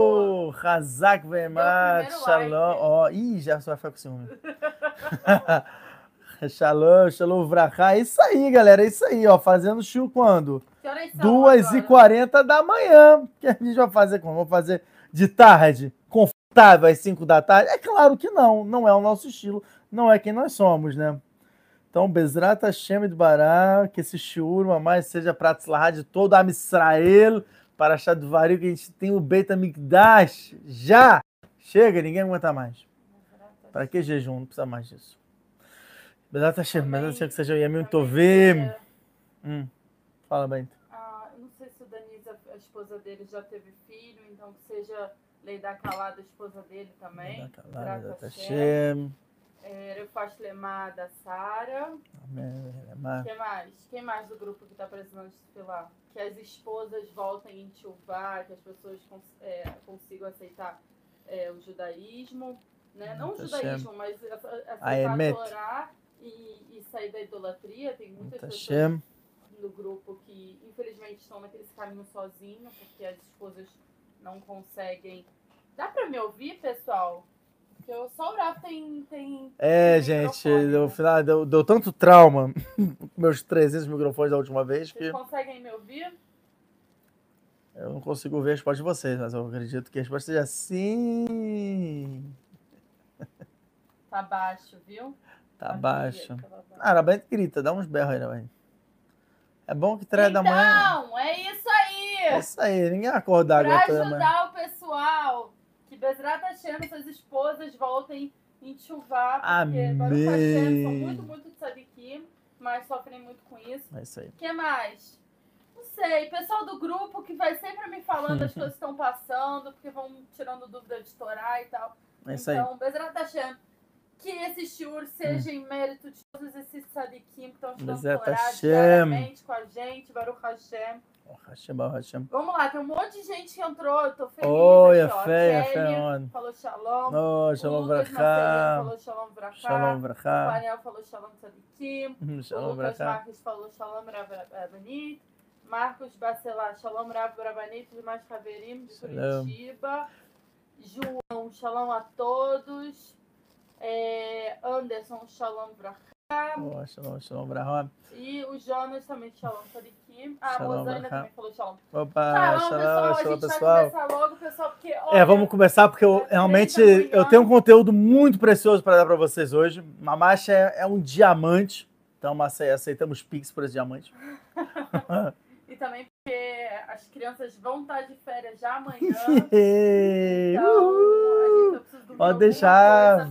Oh, Razak Vemat, Shalom. Ó, ih, já só vai ficar com ciúme. shalom, Shalom Vrachá. É isso aí, galera. É isso aí, ó. Fazendo show quando? Que horas são 2h40 da manhã. Que a gente vai fazer como? Vamos fazer de tarde? Confortável às 5 da tarde? É claro que não. Não é o nosso estilo. Não é quem nós somos, né? Então, Bezrat Hashem de Bará, que esse shiur, mamãe, seja para de todo Am Israel, para achar do vario que a gente tem o Beit HaMikdash. Já! Chega, ninguém aguenta mais. Para que jejum? Não precisa mais disso. Bezrat Hashem, Bezrat Hashem, que seja o Yamin Tovim. Hum, fala bem. Ah, não sei se o Danisa, a esposa dele, já teve filho, então que seja Lei da Calada, a esposa dele também. Bezrat Bezrat Hashem. É, eu faço lemar da Sara. Quem mais? Quem mais do grupo que tá precisando desfilar? Que as esposas voltem em Tchuvá, que as pessoas cons é, consigam aceitar é, o judaísmo. Né? Não o judaísmo, mas a- a- A aceitar a. Torá e, e sair da idolatria. Tem muitas pessoas no grupo que infelizmente estão naquele caminho sozinho, porque as esposas não conseguem. Dá pra me ouvir, pessoal? Porque eu só o Rafa tem, tem. É, tem gente, no né? final deu, deu tanto trauma com meus 300 microfones da última vez que Vocês conseguem me ouvir? eu não consigo ver a resposta de vocês, mas eu acredito que a resposta seja sim. Tá baixo, viu? Tá baixo. Ah, Arabente grita, dá uns berros aí, Arabente. É bom que três da manhã. Então, é isso aí! É isso aí, ninguém acorda Pra agora manhã. ajudar o pessoal, que Bezerra tá achando suas esposas voltem em chuvar, porque Baruch Hashem são muito, muito tzadikim, mas sofrem muito com isso. É isso aí. O que mais? Não sei, pessoal do grupo que vai sempre me falando as coisas que estão passando, porque vão tirando dúvida de estourar e tal. É isso aí. Então, Bezerra tá achando que esse shiur seja em mérito de todos esses tzadikim que estão estudando Bezerra Torá Hashem. diariamente com a gente, Baruch Hashem. Hashem, Baruch Hashem. Vamos lá, tem um monte de gente que entrou, eu tô feliz. Oi, aqui, a fé, a fé, falou shalom. Oh, shalom o brachá. falou shalom pra cá. Shalom O brachá. Daniel falou shalom tzadikim. Hum, O Shalom Lucas brachá. Marques falou shalom rabanit. Marcos Bacelar, shalom rav rabanit. Mais Haverim de. Curitiba. João, shalom a todos. É, Anderson, shalom. Oh, Shalom, shalom brachá. E o Jonas também, shalom tzadikim. Ah, a Shalom brachá. também falou shalom. Opa, Shalom, shalom, pessoal. Shalom, pessoal. vai começar logo, pessoal, porque É, olha, vamos começar porque eu é realmente eu tenho um conteúdo muito precioso para dar para vocês hoje. Mamacha é, é um diamante, então ace- aceitamos Pix por esse diamante. E também porque as crianças vão estar de férias já amanhã. Então, Pode deixar.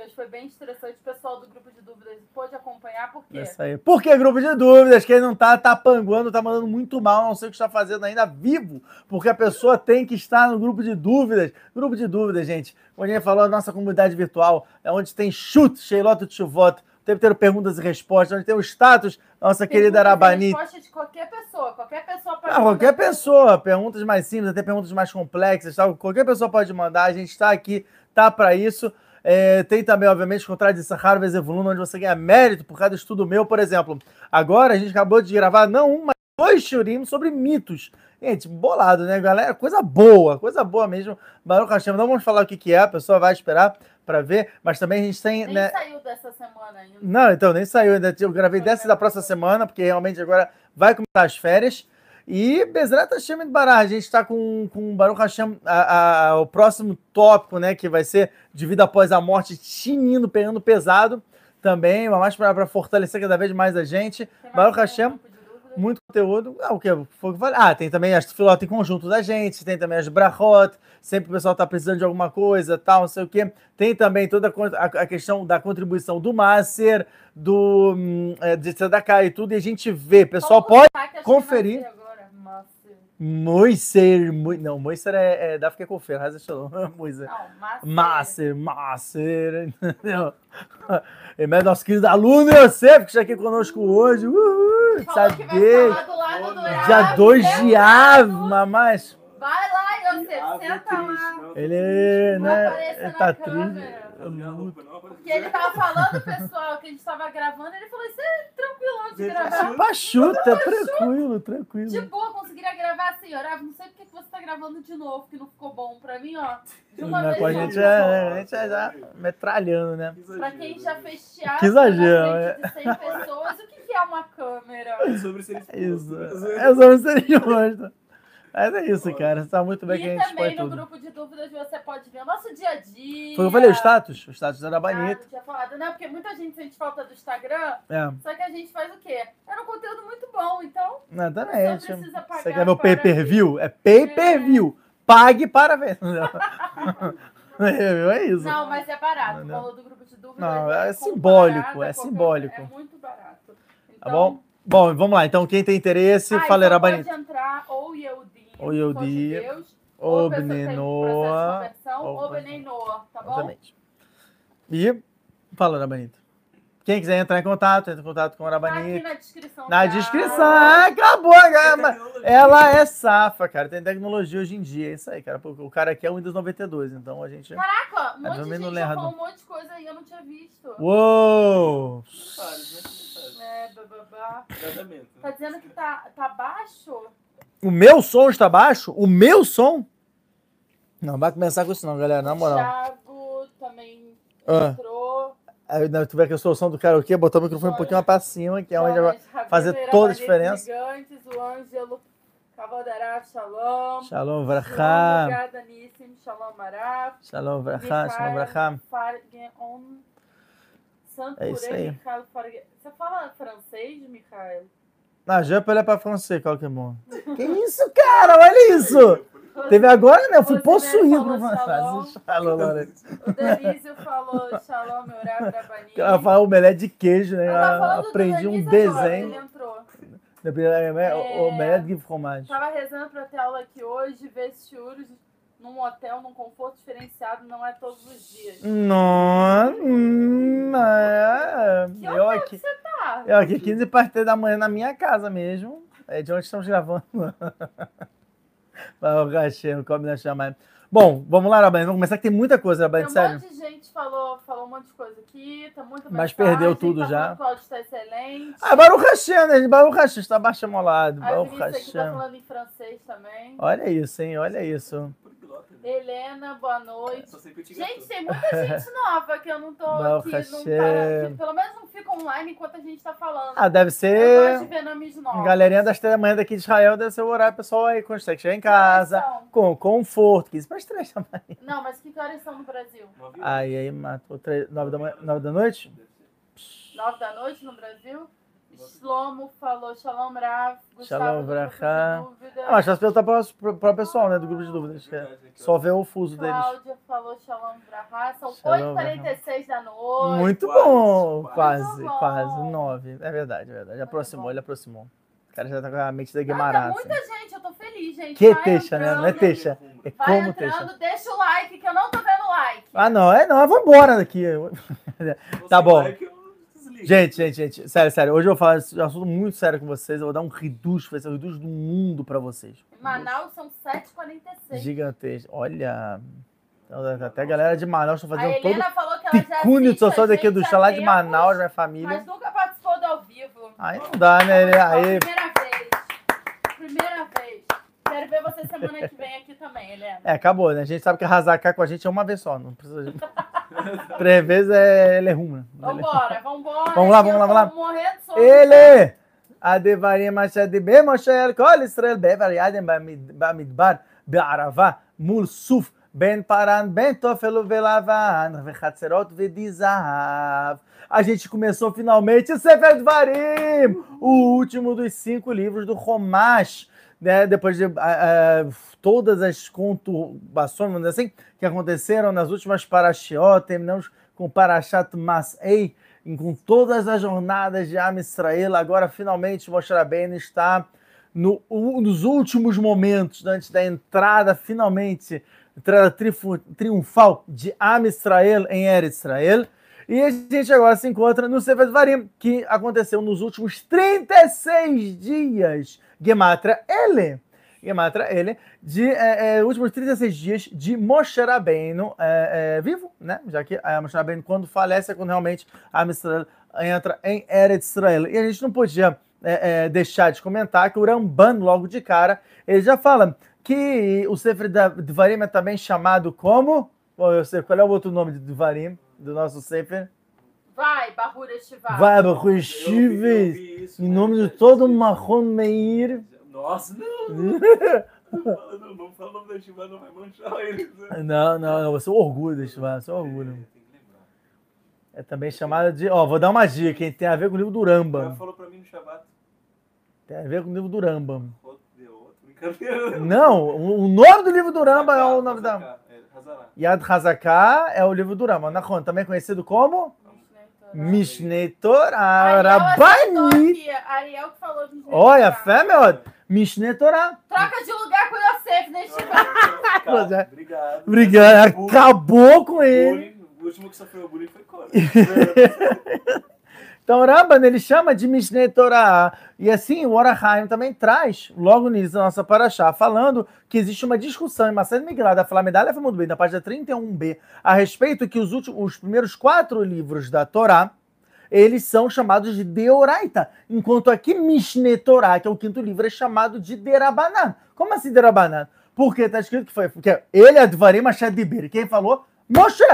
Porque hoje foi bem estressante. O pessoal do grupo de dúvidas pôde acompanhar, por quê? É Isso aí. Por que grupo de dúvidas? Quem não tá, tá panguando, tá mandando muito mal, não sei o que está fazendo ainda vivo, porque a pessoa tem que estar no grupo de dúvidas. Grupo de dúvidas, gente. Como a gente falou, a nossa comunidade virtual é onde tem chute, Sheilot Tchuvot, o tempo inteiro perguntas e respostas, onde tem o status, nossa querida Perguntas Arabani. respostas de qualquer pessoa. Qualquer pessoa pode Ah, qualquer pessoa, perguntas mais simples, até perguntas mais complexas, tal. qualquer pessoa pode mandar, a gente está aqui, tá para isso. É, tem também, obviamente, contrato de Sahara Vezevulun, onde você ganha mérito por cada estudo meu, por exemplo. Agora a gente acabou de gravar, não um, mas dois shurim sobre mitos. Gente, bolado, né, galera? Coisa boa, coisa boa mesmo. Baruch Hashem, não vamos falar o que, que é, a pessoa vai esperar para ver, mas também a gente tem. Nem né, saiu dessa semana ainda. não, então, nem saiu ainda. Eu gravei dessa da próxima semana, porque realmente agora vai começar as férias. E Bezerra Hashem de Bará, a gente está com, com Baruch Hashem, a- a- o próximo tópico, né, que vai ser de vida após a morte, tinindo, pegando pesado também, mais para fortalecer cada vez mais a gente. Mais Baruch Hashem, muito conteúdo. Ah, o que? Foi que. Ah, tem também as filotas em conjunto da gente, tem também as brachot, sempre o pessoal tá precisando de alguma coisa, tal, não sei o quê. Tem também toda a, a- questão da contribuição do Maser, do hum, é, de Tzedakah e tudo, e a gente vê. Pessoal, pode conferir. vai ser agora. Nossa. Moiser, Mo- não, Moiser é, é da África Confer, Hazel Shalom, Moiser. Não, mas. Maser, Maser, entendeu? E mais nosso querido aluno Yosef, que está aqui conosco hoje. Uhul, Falou do Dia Rav, 2 né? de Av, mamãe. Vai lá, você, Ave senta lá. não, Ele, Não né, apareça ele na tá câmera. triste. Não. Porque ele tava falando, pessoal, que a gente tava gravando, ele falou, isso é tranquilão de gravar. Pachuta, tranquilo, tranquilo. De boa, conseguiria gravar assim, Orava, não sei porque que você tá gravando de novo, que não ficou bom pra mim, ó. De uma Mas vez a gente é, a gente é já metralhando, né? Que Pra quem já né? fez teatro Que exagero, na frente de 100 pessoas, o que que é uma câmera? É sobre ser É isso. exposto. É de gosta. Mas é isso, cara. Você tá muito bem que a E gente também no tudo. grupo de dúvidas você pode ver o nosso dia a dia. Foi o que eu falei, o status. O status era Ah, bonito. não tinha falado, né? Porque muita gente sente falta do Instagram, É, só que a gente faz o quê? Era um conteúdo muito bom, então exatamente. Você precisa pagar Você quer ver o para pay per view? É pay per view. Pague para ver. É isso. Não, mas é barato. O Não. valor do grupo de dúvidas Não, é comparado simbólico, é simbólico. É muito barato. Então, Tá bom? Bom, vamos lá. Então, quem tem interesse, ah, fala então Rabanito. pode entrar ou Yehudi, Ou Yehudi, judeus, Ou a tem Benenoa. ou- ou Benei Noah, tá bom? Exatamente. E fala, Rabanito. Quem quiser entrar em contato, entra em contato com o Tá aqui Rabanito. na descrição. Na tá? descrição. Ah, acabou, cara. Ela é safa, cara. Tem tecnologia hoje em dia. É isso aí, cara. Porque O cara aqui é o Windows 92, então a gente. Caraca, um monte de gente já falou um monte de coisa aí, eu não tinha visto. Uou! É, bababá. Tá dizendo que tá, tá baixo? O meu som está baixo? O meu som? Não, vai começar com isso não, galera. Na moral. Thiago também Ah. entrou. Aí, não, vê que eu sou o som do karaokê, botar o microfone um pouquinho mais pra cima, que é onde vai fazer toda a diferença. Gigantes, o Ângelo Cavaldará, Shalom. Shalom Shalom, Vracham. Obrigada, Nissim. Shalom, Maraf. Shalom Vracham. Shalom. Santo É isso aí. Você fala francês, Michael? Na Jampa ele é pra francês, qual que é bom? Que isso, cara? Olha isso! Teve agora, né? Eu fui possuído por shalom. francês. Shalom, Lourenço. O Denísio falou Shalom, Eurav Rabani. Ela fala omelete de queijo, né? Eu do aprendi um Denísio agora, desenho. Ele entrou. É, Omelete de fromage. Tava rezando pra ter aula aqui hoje, ver shiuros num hotel, num conforto diferenciado, não é todos os dias. Não, hum, é. Que Eu aqui, você tá? eu aqui 15 para da manhã na minha casa mesmo. É de onde estamos gravando. Vai, o cachê, come na chamada. Bom, vamos lá, Rabanho. Vamos começar que tem muita coisa, Tem Rabanho, um sério. monte de gente falou, falou um monte de coisa aqui, tá muito Mas mensagem, perdeu tudo tá já. o áudio tá excelente. Ah, Baruch Hashem, né? Baruch Hashem, está baixo molado. A Baruch tá Hashem. falando em francês também. Olha isso, hein? Olha isso. Helena, boa noite. Eu te Gente, tem muita gente nova que eu não tô Baruch aqui, não tá, pelo menos não fica online enquanto a gente tá falando. Ah, deve eu ser. gosto de ver nomes novos. Galerinha das três da manhã daqui de Israel deve ser o horário pessoal aí, quando você chegar em casa, com conforto. 15 para as três também. Não, mas que horas são no Brasil? Nove Aí, aí matou três, nove, da manhã, nove da noite? Deve ser. Nove da noite no Brasil? Shlomo falou Shalom Rav. Gustavo Shalom dúvida. Ah, mas faz perguntar para o pessoal, né, do grupo de dúvidas. que é Só ver o fuso deles. Cláudia falou Shalom Vrahá. São Shalom 8h46 da noite. Muito Quase, bom, quase. quase, nove. É verdade, é verdade. Aproximou, ele aproximou. O cara já tá com a mente da Ah, tá Guimarães. muita gente, eu tô feliz, gente. Que Vai teixa, né? Não é teixa. É Vai como entrando, teixa. deixa o like, que eu não tô vendo like. Ah, não, é não, eu vou embora daqui. Tá bom. desligo. Gente, gente, gente, sério, sério. Hoje eu vou falar um assunto muito sério com vocês. Eu vou dar um reducho, vai ser o reducho do mundo pra vocês. Manaus são 7h46. Gigantesco. Olha. Então, Até a galera de Manaus está A fazendo todo Helena falou que ela já assiste só a só daqui do há chá lá de Manaus, minha família. Mas nunca participou do ao vivo. Aí não dá, né? Aí, Primeira vez. Primeira vez. Quero ver você semana que vem aqui também, Helena. é, acabou, né? A gente sabe que arrasar cá com a gente é uma vez só. Não precisa de... Três vezes é... ele é ruim. né? Vambora, vambora. Vamos lá, que vamos lá, eu tô vamos morrendo de sono. ele! הדברים אשר דיבר משה אל כל ישראל בעבר ידם במד- במדבר בערבה מול סוף בין פרן בין תופל ולבן וחצרות ודי זהב. A gente começou finalmente o Sefer Dvarim, o último dos cinco livros do Romash, né? Depois de ah, todas as conturbações, vamos dizer assim, que aconteceram nas últimas Parashiot, terminamos com Parashat Mas'ei, com todas as jornadas de Am Israel, agora finalmente Moshe Rabbeinu está no, nos últimos momentos, né, antes da entrada, finalmente, entrada triunfal de Am Israel em Eretz Israel. E a gente agora se encontra no Sefer Dvarim, que aconteceu nos últimos 36 dias. Gematria Ele. Gematra ele, de é, é, últimos 36 dias de Moshe Rabbeinu é, é, vivo, né? Já que a Moshe Rabbeinu, quando falece, é quando realmente a Israel entra em Eretz Israel. E a gente não podia é, é, deixar de comentar que o Ramban, logo de cara, ele já fala que o Sefer Dvarim é também chamado como? Bom, eu sei, qual é o outro nome de Dvarim, do nosso Sefer? Vai, Shiva. Vai, Shivis, vi isso, em né? nome de todo Mahon Meir. Nossa, não! Não fala, não, não fala o nome da Shiva, não vai manchar eles. né? Não, não, não, você é orgulho desse você é um orgulho. É. É também chamado de. Ó, vou dar uma dica, hein? Tem a ver com o livro do Ela Rambam. falou pra mim no Shabbat. Tem a ver com o livro do Rambam. Não, o o nome do livro do Rambam é o nome da. É. Yad Hazaká é o livro do Rambam. Nahon, também conhecido como Mishnei acertou Rabbanit. aqui. Ariel que falou de Olha, fé, meu. Mishnei Torah. Troca de lugar com o Yosef é. Obrigado. Obrigado. Bullying, Acabou com ele. O último que sofreu bullying foi Cora. Então, Ramban, ele chama de Mishnei Torah. E assim, o Orahaim também traz, logo início da nossa paraxá, falando que existe uma discussão em Macedo Migral da Flamedalha foi muito bem, da página 31b, a respeito que os, últimos, os primeiros quatro livros da Torá, eles são chamados de Deoraita, enquanto aqui Mishnei Torah, que é o quinto livro, é chamado de Derabanan. Como assim Derabanan? Porque está escrito que foi, porque ele é Dvarim Asher Diber. Quem falou? Moshe.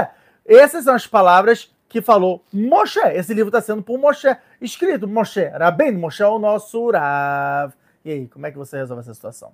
Essas são as palavras que falou Moshe. Esse livro está sendo por Moshe, escrito Moshe. Rabben, Moshe é o nosso Rav. E aí, como é que você resolve essa situação?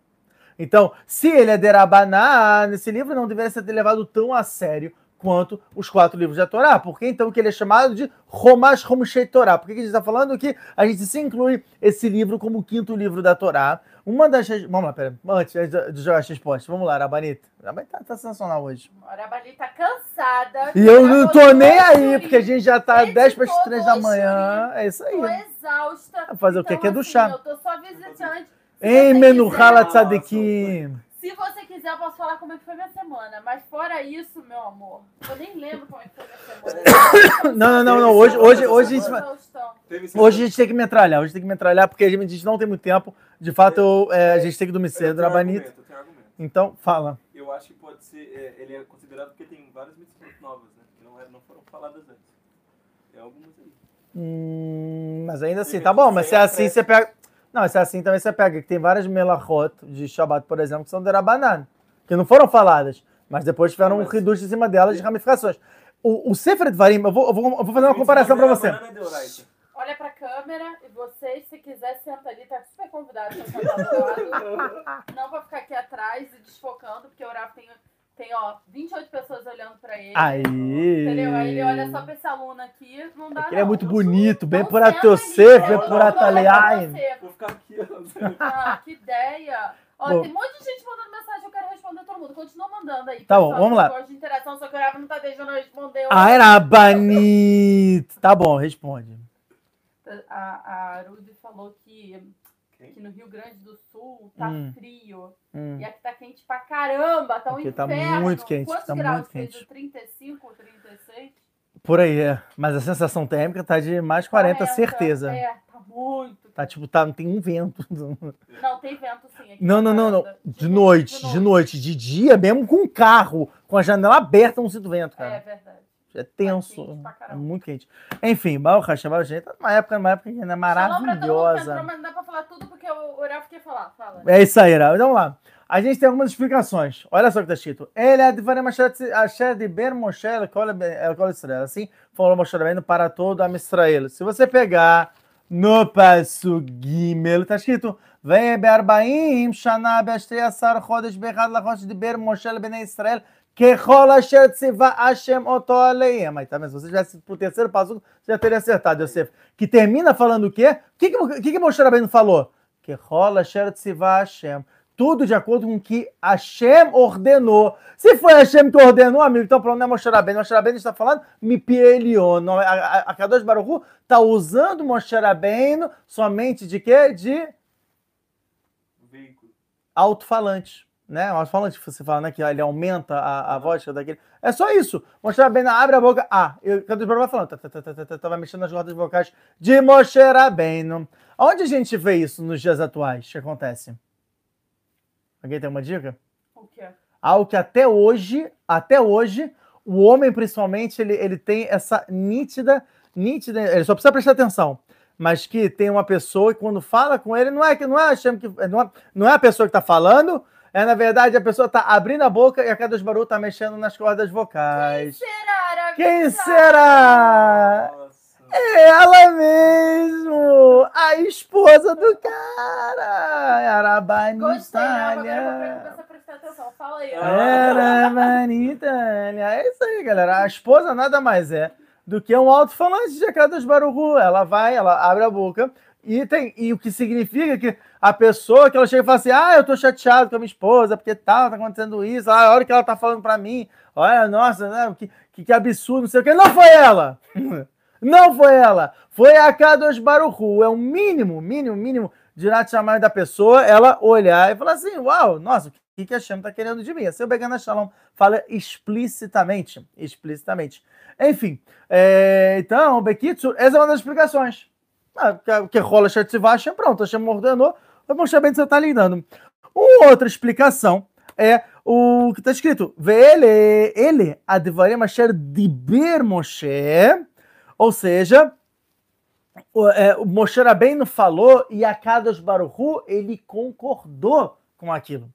Então, se ele é Derabanan, esse livro não deveria ser levado tão a sério quanto os quatro livros da Torá. Por que então que ele é chamado de Romash Romshei Torá? Por que que a gente está falando que a gente se inclui esse livro como o quinto livro da Torá? Uma das... Vamos lá, pera. Antes de de jogar as respostas. Vamos lá, Rabanita. Rabanita tá, tá sensacional hoje. A Arabali tá cansada. E eu não tô nem aí, porque a gente já tá Editou 10 para as 3 da manhã. É isso Tô aí. exausta. Fazer o quê? Então, Que é do assim, chá. Eu tô só visitante. Ei, Menuhala Tzadikim. Se você quiser, eu posso falar como é que foi minha semana. Mas fora isso, meu amor, eu nem lembro como é que foi minha semana. Não, não, não, não. Hoje, hoje, hoje a gente vai. Hoje a gente tem que metralhar, hoje tem que metralhar, porque a gente não tem muito tempo. De fato, eu, é, a gente tem que dormir cedo, tenho argumento. Então, fala. Eu acho que pode ser. é, ele é considerado porque tem várias mitzvot novas, né? Que não, não foram faladas antes. Tem algumas aí. Hum, mas ainda assim, tá bom, que mas se é assim, você pega. Não, se é assim também você pega, que tem várias melachot de Shabbat, por exemplo, que são derabanan, que não foram faladas, mas depois tiveram um Mas- reduto em cima delas de ramificações. O, o Sefer Dvarim, eu vou, eu vou, eu vou fazer uma comparação pra você. É. Olha pra câmera e você, se quiser, senta ali, tá super convidado pra sentar do lado. Não pra ficar aqui atrás e desfocando, porque o Rafa tem, tem, ó, 28 pessoas olhando pra ele. Aí. Entendeu? Aí ele olha só pra esse aluno aqui, não dá Ele é muito bonito, bem por senta teu ali, ser, bem por você. Vou ficar aqui. Ah, que ideia. Ó, Bom. tem um monte de gente mandando mensagem, eu quero responder todo mundo. Continua mandando aí. Tá bom, pessoal, vamos que lá. gosta de interação, só que o Rafa não tá deixando eu responder. Ai, Rabanit. Tá bom, responde. A, a Rudy falou que? Que no Rio Grande do Sul tá Hum. frio. Hum. E aqui tá quente pra caramba. Tá um Aqui tá inferno. muito quente, Quantos tá graus muito fez? quente. 35, 36? Por aí, é. Mas a sensação térmica tá de mais 40, certeza. É, tá muito. Tá tipo, tá, não tem um vento. Não, tem vento sim. aqui Não, não, não, não. varanda. De noite, de noite. De dia, mesmo com carro, com a janela aberta, não sinto vento, É cara. verdade. É tenso. pra É muito quente. Enfim, Baruch Hashem, Baruch Hashem, tá numa época, numa época ainda que entrou, maravilhosa. mas não dá pra falar tudo porque o Rafa quer falar. Fala. É isso aí, Raul. Então vamos lá. A gente tem algumas explicações. Olha só o que está escrito. Ele é de Ben Moshe Israel. Assim falou Moshe Rabbeinu para todo a Israel. Se você pegar no passo Gimel, está escrito Vem Be'arbaim Shana Be'ashtei Asar Chodesh Be'echad Lachosh de Ben Moshe Ben Israel Tá vendo? Se você tivesse pro terceiro passo, você já teria acertado, Yosef. Que termina falando o quê? O que, que, que, que Moshe Rabbeinu falou? Asher Tziva Hashem tudo de acordo com o que Hashem ordenou. Se foi Hashem que ordenou, amigo, então pronto, não é Moshe Rabbeinu. Moshe Rabbeinu está falando Mipi Elion. Não, A, a, a Kadosh Baruch está usando Moshe Rabbeinu somente de quê? De Veículo. alto-falante. Né? O alto-falante, você fala né, que ele aumenta a, a voz daquele. É só isso. Moshe Rabbeinu abre a boca. Ah, e o Kadosh Baruch Hu vai falando. Tá, tá, tá, tá, vai mexendo nas cordas vocais de Moshe Rabbeinu. Onde a gente vê isso nos dias atuais? O que acontece? Alguém tem uma dica? O quê? Algo que até hoje, até hoje, o homem principalmente, ele, ele tem essa nítida, nítida, ele só precisa prestar atenção, mas que tem uma pessoa que quando fala com ele, não é que não é, achando que não é, não é a pessoa que está falando, é na verdade a pessoa está abrindo a boca e a cada barulhos está mexendo nas cordas vocais. Será? Quem será? É ela mesmo! A esposa do cara! Arabani Gostei, não, agora eu vou Itália. começar a prestar atenção. Fala aí. Arabani Itália. É isso aí, galera. A esposa nada mais é do que um alto-falante de Akadosh Baruchu. Ela vai, ela abre a boca e tem e o que significa que a pessoa que ela chega e fala assim: "Ah, eu tô chateado com a minha esposa porque tal, tá acontecendo isso". Ah, a hora que ela tá falando pra mim, olha, nossa, né, que, que, que absurdo, não sei o que. Não foi ela. Não foi ela. Foi a Kadosh Baruchu. É o mínimo, mínimo, mínimo de chamar da pessoa, ela olhar e falar assim: Uau, nossa, o que, que a Shem tá querendo de mim? Assim, o Begana Shalom fala explicitamente. Explicitamente. Enfim, é, então, Bekitsu, essa é uma das explicações. Ah, que- que rola Shetzivah, Hashem, pronto, Hashem ordenou, o Moshe Ben você tá lidando. Uma outra explicação é o que está escrito: Vele, ele, Advarim Asher Diber Moshe, ou seja, o, é, o Moshe Rabbeinu falou e a Kadosh Baruchu, ele concordou com aquilo.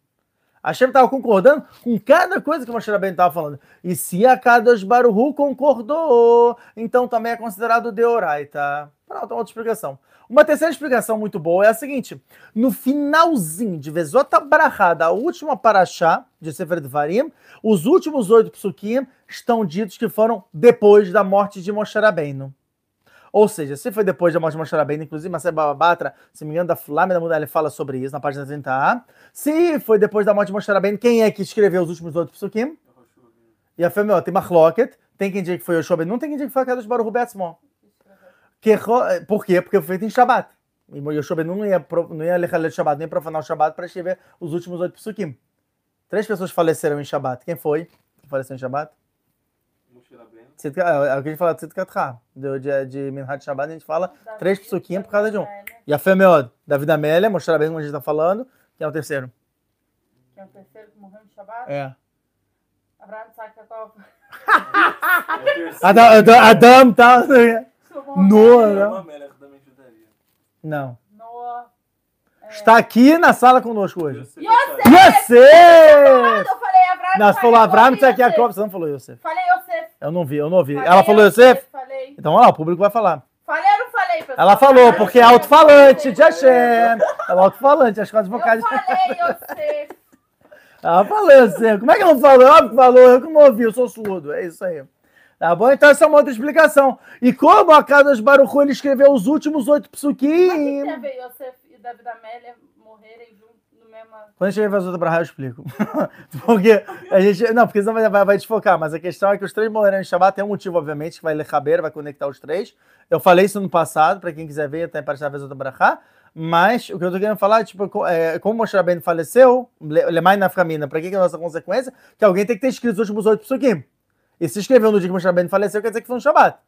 Hashem estava concordando com cada coisa que o Moshe Rabbeinu estava falando. E se a Kadosh Baruchu concordou, então também é considerado Deoraita. Pronto, outra explicação. Uma terceira explicação muito boa é a seguinte: no finalzinho de Vezota Brahá, da última paraxá de Sefer Dvarim, os últimos oito psukim estão ditos que foram depois da morte de Moshe Rabbeinu. Ou seja, se foi depois da morte de Rabbeinu, inclusive Marcelo Babatra, se não me engano, da Flávia da Mudalha fala sobre isso na página 30a. Se foi depois da morte de Rabbeinu, quem é que escreveu os últimos oito psukim? E a Femel, tem Marloket, tem quem diga que foi Yoshua Ben Nun, tem quem diga que foi a Kadosh Baruch Hu Betzmo. Que, ro- por quê? Porque foi feito em Shabbat. E Yoshua Ben não ia, não ia lechalel Shabbat, nem profanar o Shabbat para escrever os últimos oito psukim. Três pessoas faleceram em Shabbat. Quem foi que faleceu em Shabbat? Tzidka- É é o que a gente fala de Tzidkatcha. De, de, de Minhat Shabbat, a gente fala Davi, três psukim por causa de um. Davi, E a Femeod, David Amélia, Moshe Rabbeinu, como a gente está falando, que é o terceiro. Que é o terceiro que morreu em Shabbat. É. Abraham Tzakakov. É. Adam, Adam, Adam tá... Noah, É né? Não. Noah. Está aqui na sala conosco hoje. Yosef Yosef! Eu falei Abraham Não, você falou Abraham Tzakakov, Tzakakov, você não falou Yosef. Falei Yosef. Eu não vi, eu não ouvi. Falei Ela falou Yosef? Falei. Então, olha lá, o público vai falar. Falei ou não falei, pessoal? Ela falou, porque é alto-falante de Hashem. É alto-falante, as cordas Eu vocais. falei Yosef. Ela falou Yosef. Como é que não falou? Óbvio que falou, eu que não ouvi, eu sou surdo. É isso aí. Tá bom? Então, essa é uma outra explicação. E como a Kadosh Baruch Hu, ele escreveu os últimos oito Mas o que psukim... tem a ver Yosef e David Amélia morrerem junto no mesmo... Quando a gente vai fazer outra barra, eu explico. porque a gente. Não, porque senão vai, vai, vai desfocar. Mas a questão é que os três morreram em Shabbat. Tem um motivo, obviamente, que vai ler caber, vai conectar os três. Eu falei isso no passado, para quem quiser ver, tem para vez outra barra. Mas o que eu tô querendo falar, tipo, co- é, como Moshe Rabbeinu faleceu, Le- Lemai na família, para que que é a nossa consequência? Que alguém tem que ter escrito os últimos oito psukim. E se escreveu no dia que Moshe faleceu, quer dizer que foi no Shabbat.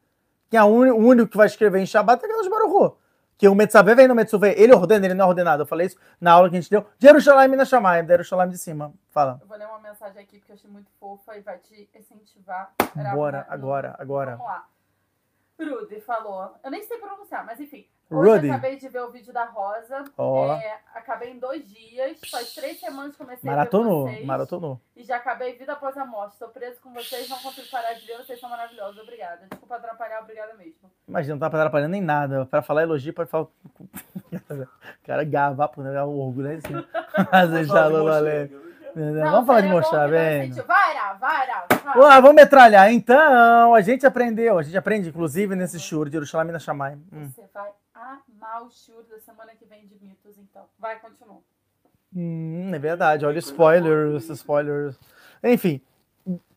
Que é o único que vai escrever em Shabbat é Kadosh Baruch Hu. Que o Metzaveh vem no Metzuveh, ele ordena, ele não é ordenado. Eu falei isso na aula que a gente deu. De Jerusalém na Shamayim, de Jerusalém de cima. Fala. Eu vou ler uma mensagem aqui porque eu achei muito fofa e vai te incentivar. Uma- agora, agora. Vamos lá. Rudy falou. Eu nem sei pronunciar, mas enfim. Hoje Rudy. eu acabei de ver o vídeo da Rosa. Ó. É, acabei em dois dias. Faz três semanas que comecei Maratonou, a ver vocês. maratonou. E já acabei vida após a morte. Estou preso com vocês, não consigo parar de ver. Vocês são maravilhosos. Obrigada. Desculpa atrapalhar, obrigada mesmo. Imagina, não tá atrapalhando nem nada. Pra falar elogio, pode falar. cara gava, pô, né? O orgulho é assim. Mas já falar de não Moshe, valeu. viu? Vamos falar de bom mostrar, não sentiu. Vai, Ara, vai, vai. Ué, vamos metralhar. Então, a gente aprendeu. A gente aprende, inclusive, nesse shur de Jerusalém e na Shamayim. Hum. Você vai amar o show da semana que vem de mitos, então. Vai, continua. Hum, é verdade. Olha spoilers, spoilers. Enfim,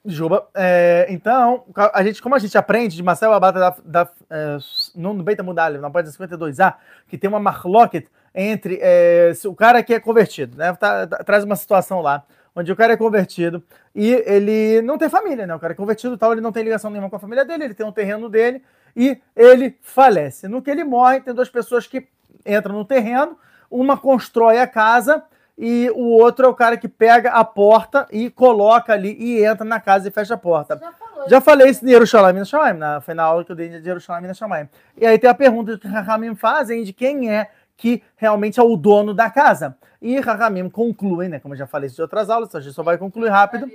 Juba. é, então, a gente, como a gente aprende de Marcel Abata da, da, é, no, Beita Mudalha, na página 52A, que tem uma marlocket entre é, se o cara que é convertido, né? tá- tá- traz uma situação lá, onde o cara é convertido e ele não tem família, né? O cara é convertido e tal, ele não tem ligação nenhuma com a família dele, ele tem um terreno dele e ele falece. No que ele morre, tem duas pessoas que entram no terreno, uma constrói a casa e o outro é o cara que pega a porta e coloca ali e entra na casa e fecha a porta. Já falou. Já falei isso em Jerusalém Minas Shamayim, na, foi na aula que eu dei de Jerusalém Minas Shamayim. E aí tem a pergunta que Rahamim fazem de quem é que realmente é o dono da casa. E Rahamim concluem, né, como eu já falei isso de outras aulas, a gente só vai concluir rápido.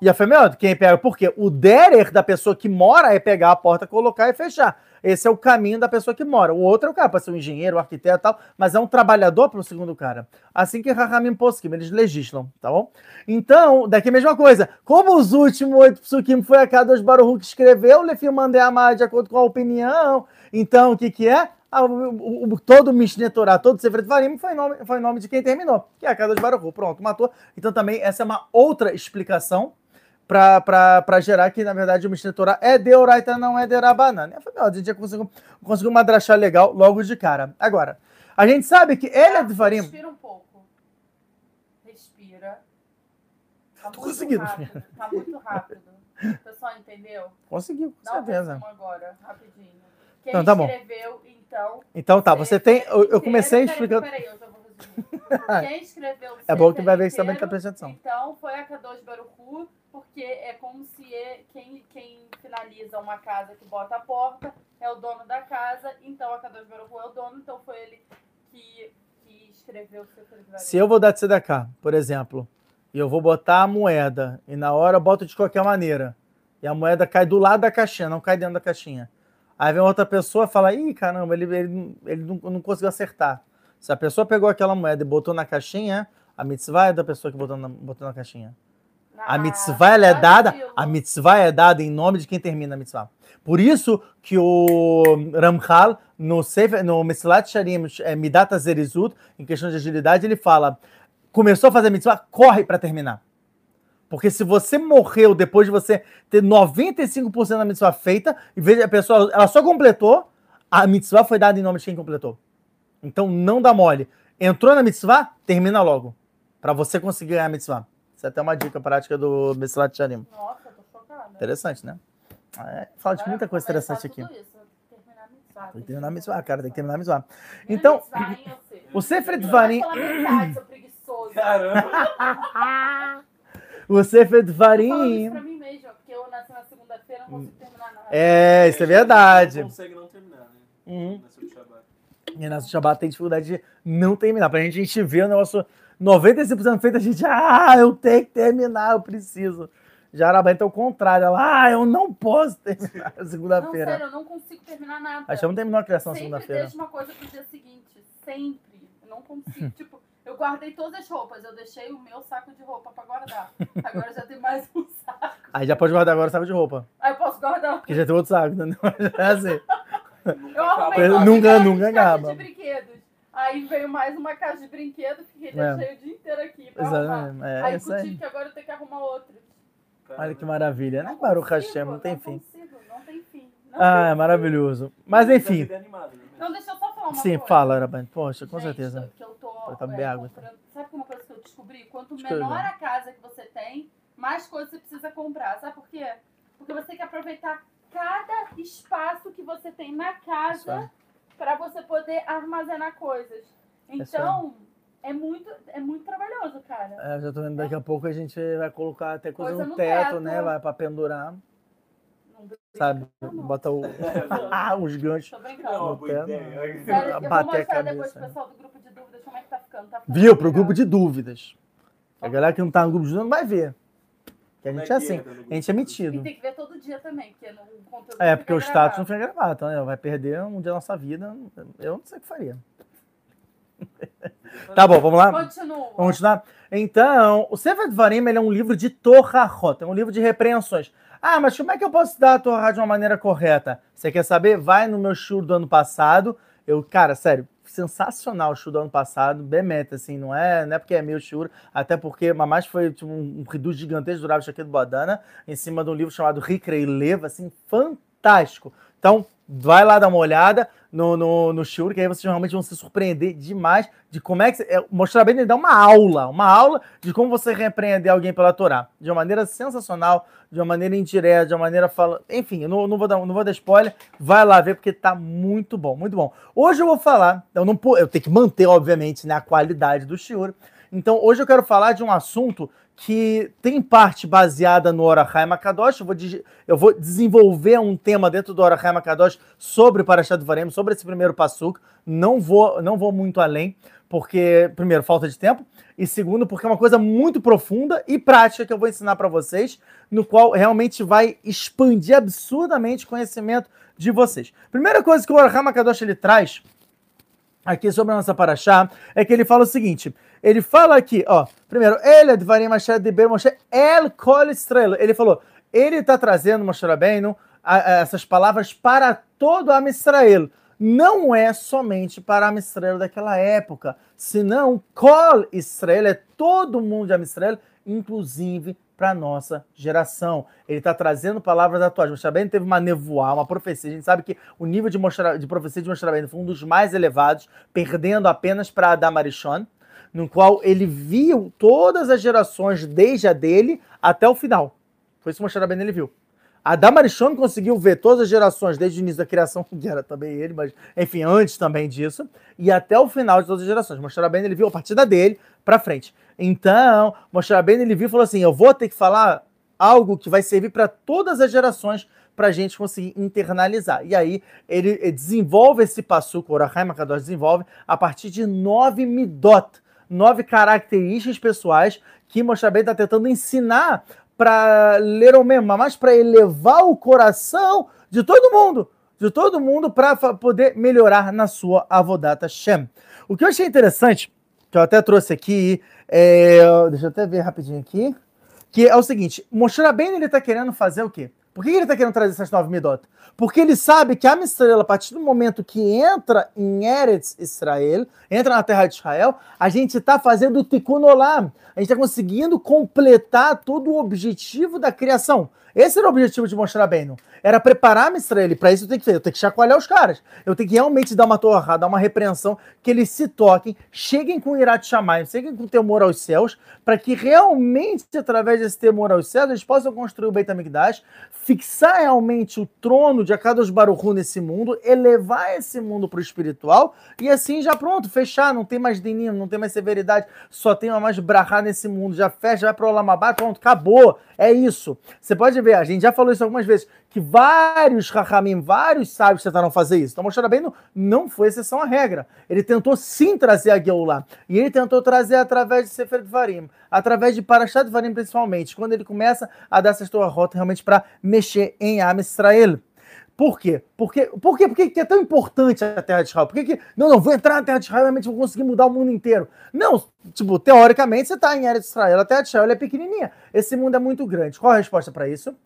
E a Femeod, quem pega, porque o derer da pessoa que mora é pegar a porta, colocar e fechar. Esse é o caminho da pessoa que mora. O outro é o cara, pode ser um engenheiro, um arquiteto e tal, mas é um trabalhador para o segundo cara. Assim que Rahamim Poskim, eles legislam, tá bom? Então, daqui a mesma coisa. Como os últimos oito psukim foi a Kadosh Baruch que escreveu, Lefi Mandei Amar de acordo com a opinião. Então, o que que é? Ah, o, o, todo o Mishneh Torah, todo o Sefer Varim foi nome, foi nome de quem terminou, que é a Kadosh Baruch. Pronto, matou. Então também essa é uma outra explicação para gerar que, na verdade, o Mishneh Torah é Deoraita, não é Derabanan. Eu falei, ó, a gente já conseguiu, conseguiu uma drachá legal logo de cara. Agora, a gente sabe que ele é de Varim. Respira um pouco. Respira. Tá Tô conseguindo. rápido. Tá muito rápido. O pessoal entendeu? Conseguiu, com Dá um certeza. resumo agora, rapidinho. Quem Não, tá bom. escreveu, então... Então tá, você tem. Eu, eu comecei explicando. Peraí, eu já vou resumir. Quem escreveu o É bom que vai ver que você também tá prestando atenção. Então, foi a Kadosh Baruchu, porque é como se é- quem, quem finaliza uma casa que bota a porta é o dono da casa, então a Kadosh Baruchu é o dono, então foi ele que, que escreveu o Devarim. Se eu vou dar de CDK, por exemplo, e eu vou botar a moeda, e na hora eu boto de qualquer maneira, e a moeda cai do lado da caixinha, não cai dentro da caixinha. Aí vem outra pessoa e fala: ih, caramba, ele, ele, ele não, não conseguiu acertar. Se a pessoa pegou aquela moeda e botou na caixinha, a mitzvah é da pessoa que botou na, botou na caixinha. A mitzvah é dada, a mitzvah é dada em nome de quem termina a mitzvah. Por isso que o Ramchal, no, Sefer- no Mesilat Sharim, é, Midat Zerizut, em questão de agilidade, ele fala, começou a fazer a mitzvah, corre para terminar. Porque se você morreu depois de você ter 95% da mitzvah feita, e veja, a pessoa ela só completou, a mitzvah foi dada em nome de quem completou. Então não dá mole. Entrou na mitzvah, termina logo. Para você conseguir ganhar a mitzvah. Isso é até uma dica prática do Mesilat Sharim. Nossa, eu tô chocada. Interessante, né? É, fala de muita coisa interessante aqui. isso, tem que terminar a mitzvah, Tem que tem terminar a que mitzvah, cara, tem que terminar a mitzvah. Então, o Sefer Dvarim. Caramba! o Sefer Eu falo isso Dvarim, pra mim mesma, porque eu nasci na segunda-feira e não consigo terminar nada. é, isso é verdade. Não consegue não terminar, né? Uhum. Na. E nosso Shabbat tem dificuldade de não terminar. Pra gente, a gente ver o negócio 95% feito, a gente, ah, eu tenho que terminar, eu preciso. Já Arabaita é o contrário, ela, ah, eu não posso terminar na Não, segunda-feira. sério, eu não consigo terminar nada. A gente não terminou a criação na Sempre segunda-feira. deixo uma coisa pro dia seguinte. Sempre. Eu não consigo. tipo, eu guardei todas as roupas. Eu deixei o meu saco de roupa pra guardar. Agora já tem mais um saco. Aí já pode guardar agora o saco de roupa. Aí eu posso guardar. Porque já tem outro saco, entendeu? É assim. Eu arrumei nunca- nunca acaba. de brinquedos. Aí veio mais uma caixa de brinquedo, fiquei É. deixei o dia inteiro aqui pra arrumar. Exatamente. É aí eu aí. tive que agora eu tenho que arrumar outro. Olha que maravilha, né? Baruch Hashem, não tem fim. Consigo, não tem fim. Não Ah, é tem maravilhoso. Mas enfim, Vida animada, né? Não, deixa eu só falar uma sim, coisa. fala, Araban. Poxa, com Gente, certeza. Que eu tô, Vou tomar é, água, comprando- Sabe que uma coisa que eu descobri? Quanto menor a casa que você tem, mais coisas você precisa comprar. Sabe por quê? Porque você tem que aproveitar cada espaço que você tem na casa para você poder armazenar coisas. Aí. Então, é muito, é muito trabalhoso, cara. É, eu já tô vendo daqui a pouco a gente vai colocar até coisa, Coisa no no teto, teto. né? Vai pra pendurar, Não sabe? não. Bota o... ah, os ganchos. Tô Não, é brincando. boa Sério, eu vou mostrar depois cabeça, pro né? pessoal do grupo de dúvidas como é que tá ficando. Tá ficando Viu? Pro grupo de dúvidas. A galera que não tá no grupo de dúvidas não vai ver. Que a gente é é assim. é, Dona A gente é Lu? E metido. tem que ver todo dia também, porque no o conteúdo É, não porque o status não gravado. fica gravado. Então, né, vai perder um dia da nossa vida. Eu não sei o que faria. Tá bom, vamos lá? Continua. Vamos continuar? Então, o Sefer Dvarim ele é um livro de Torahot, é um livro de repreensões. Ah, mas como é que eu posso dar a Torah de uma maneira correta? Você quer saber? Vai no meu show do ano passado. Eu, cara, sério, sensacional o show do ano passado, Bemet, assim, não é, não é porque é meu show, até porque Mamás foi tipo, um, reduz gigantesco do Rav Shaquille Bodana, em cima de um livro chamado Ricrei Leva, assim, fantástico. Então, vai lá dar uma olhada no, no, no Shur, que aí vocês realmente vão se surpreender demais de como é que. É, mostrar bem, ele dá uma aula, uma aula de como você repreender alguém pela Torá. De uma maneira sensacional, de uma maneira indireta, de uma maneira falando. Enfim, eu não, não, vou dar, não vou dar spoiler, vai lá ver, porque tá muito bom, muito bom. Hoje eu vou falar, eu não eu tenho que manter, obviamente, né, a qualidade do Shur. Então, hoje eu quero falar de um assunto que tem parte baseada no Orachai Makadosh. Eu vou, eu vou desenvolver um tema dentro do Orachai Makadosh sobre Parashat Varim, sobre esse primeiro passuk. Não vou, não vou muito além, porque, primeiro, falta de tempo, e segundo, porque é uma coisa muito profunda e prática que eu vou ensinar para vocês, no qual realmente vai expandir absurdamente o conhecimento de vocês. Primeira coisa que o Orachai Makadosh ele traz aqui sobre a nossa paraxá é que ele fala o seguinte: ele fala aqui, ó, primeiro, ele de Ber Moshe El Kol Estrela. Ele falou, ele está trazendo, Moshe Rabbeinu, essas palavras para todo a Israel. Não é somente para a Israel daquela época, senão Kol Israel é todo mundo de Israel, inclusive para a nossa geração. Ele está trazendo palavras atuais. Moshe Rabbeinu teve uma nevoar, uma profecia. A gente sabe que o nível de, mostra, de profecia de Moshe Rabbeinu foi um dos mais elevados, perdendo apenas para Adam Arishon no qual ele viu todas as gerações, desde a dele até o final. Foi isso que Moshe ele viu. Adam Arishon conseguiu ver todas as gerações, desde o início da criação, que era também ele, mas enfim, antes também disso, e até o final de todas as gerações. Moshe Rabbeinu ele viu a partida dele para frente. Então, Moshe Rabbeinu ele viu e falou assim, eu vou ter que falar algo que vai servir para todas as gerações para a gente conseguir internalizar. E aí ele desenvolve esse passo, o Orahai Makadosh desenvolve a partir de nove midot, nove características pessoais que Moshe está tentando ensinar para ler o mesmo, mas para elevar o coração de todo mundo, de todo mundo para poder melhorar na sua avodata Shem. O que eu achei interessante, que eu até trouxe aqui, é, deixa eu até ver rapidinho aqui, que é o seguinte, Moshe ele está querendo fazer o quê? Por que ele está querendo trazer essas nove midot? Porque ele sabe que a Mistrela, a partir do momento que entra em Eretz Israel, entra na terra de Israel, a gente está fazendo o Tikkun Olam. A gente está conseguindo completar todo o objetivo da criação. Esse era o objetivo de mostrar bem, era preparar a Mistrela. Para isso eu tenho que fazer, eu tenho que chacoalhar os caras. Eu tenho que realmente dar uma torrada, dar uma repreensão, que eles se toquem, cheguem com Irat Shamayim, cheguem com temor aos céus, para que realmente, através desse temor aos céus, eles possam construir o Beit HaMikdash, fixar realmente o trono de Akadosh Baruch nesse mundo, elevar esse mundo para o espiritual, e assim já pronto, fechar, não tem mais dinim, não tem mais severidade, só tem mais brahá nesse mundo, já fecha, vai para o Olamabá, pronto, acabou, é isso. Você pode a gente já falou isso algumas vezes, que vários Rahamim, vários sábios tentaram fazer isso. Então, Moshe Rabbeinu não foi exceção à regra. Ele tentou sim trazer a Geulah. E ele tentou trazer através de Sefer Dvarim, através de Parashat Dvarim principalmente, quando ele começa a dar essa rota realmente para mexer em Am Israel. Por quê? Porque, por quê? Por que é tão importante a Terra de Israel? Por que, que não, não, vou entrar na Terra de Israel e realmente vou conseguir mudar o mundo inteiro? Não, tipo, teoricamente você está em Eretz Israel, a Terra de Israel é pequenininha. Esse mundo é muito grande. Qual a resposta para isso?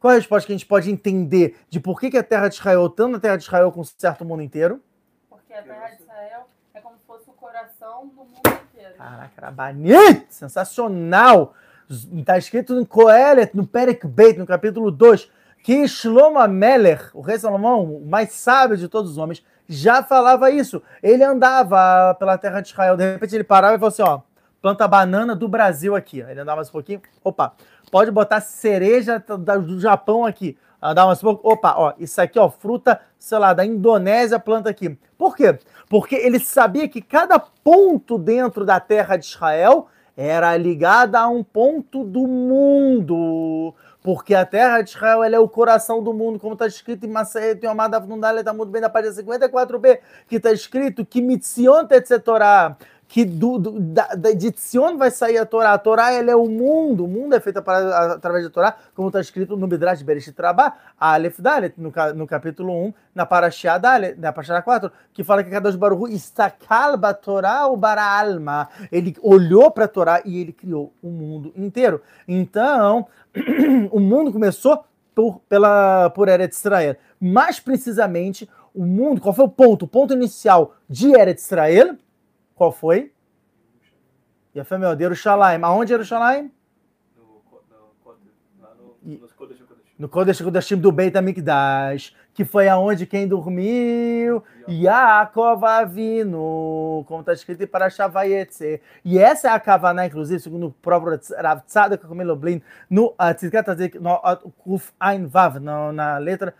Qual a resposta que a gente pode entender de por que, que a Terra de Israel, tanto a Terra de Israel conserta o mundo inteiro? Porque a Terra de Israel é como se fosse o coração do mundo inteiro. Caraca, era bonito! Sensacional! Está escrito no Coelet, no Perek Beit, no capítulo 2, que Shlomo Ameler, o rei Salomão, o mais sábio de todos os homens, já falava isso. Ele andava pela terra de Israel, de repente ele parava e falou assim: ó, planta banana do Brasil aqui. Ele andava mais um pouquinho, opa, pode botar cereja do Japão aqui. Andava mais um pouco, opa, ó, isso aqui, ó, fruta, sei lá, da Indonésia, planta aqui. Por quê? Porque ele sabia que cada ponto dentro da terra de Israel era ligada a um ponto do mundo porque a terra de Israel é o coração do mundo, como está escrito em Masehet Yomad Avnundale, está muito bem na página 54b, que está escrito que Mitzion Tetzetorah, que do, do, da, de Tzion vai sair a Torá. A Torá ela é o mundo, o mundo é feito para, através da Torá, como está escrito no Midrash Bereshit Rabá, Aleph Dalet, no, no capítulo 1, na Parashá Dalet, na Parashá 4, que fala que Kadosh Baruch istakal Torá o bara alma. Ele olhou para a Torá e ele criou o mundo inteiro. Então, o mundo começou por, pela, por Eretz Israel. Mais precisamente, o mundo, qual foi o ponto? O ponto inicial de Eretz Israel, qual foi? E a fé, meu Deus, Jerusalém. Aonde Jerusalém? No, no, no, no Kodesh Kodashim do Beit HaMikdash, que foi aonde quem dormiu, Yaakov Avinu, como está escrito em Parashah Vayetze. E essa é a Kavaná, inclusive, segundo o próprio Rav Tzadok Meloblin, no Tzidkat no Kuf Ein Vav, na letra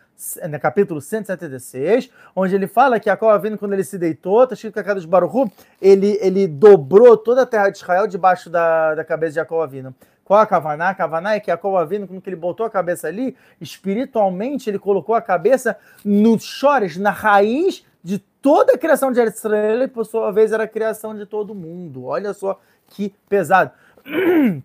no capítulo 176, onde ele fala que Jacob Avinu, quando ele se deitou, está escrito que a casa de Baruchu, ele, ele dobrou toda a terra de Israel debaixo da, da cabeça de Jacob Avinu. Qual a Kavaná? Kavaná é que Jacob Avinu, quando ele botou a cabeça ali, espiritualmente ele colocou a cabeça nos chores, na raiz de toda a criação de Israel e por sua vez era a criação de todo mundo. Olha só que pesado.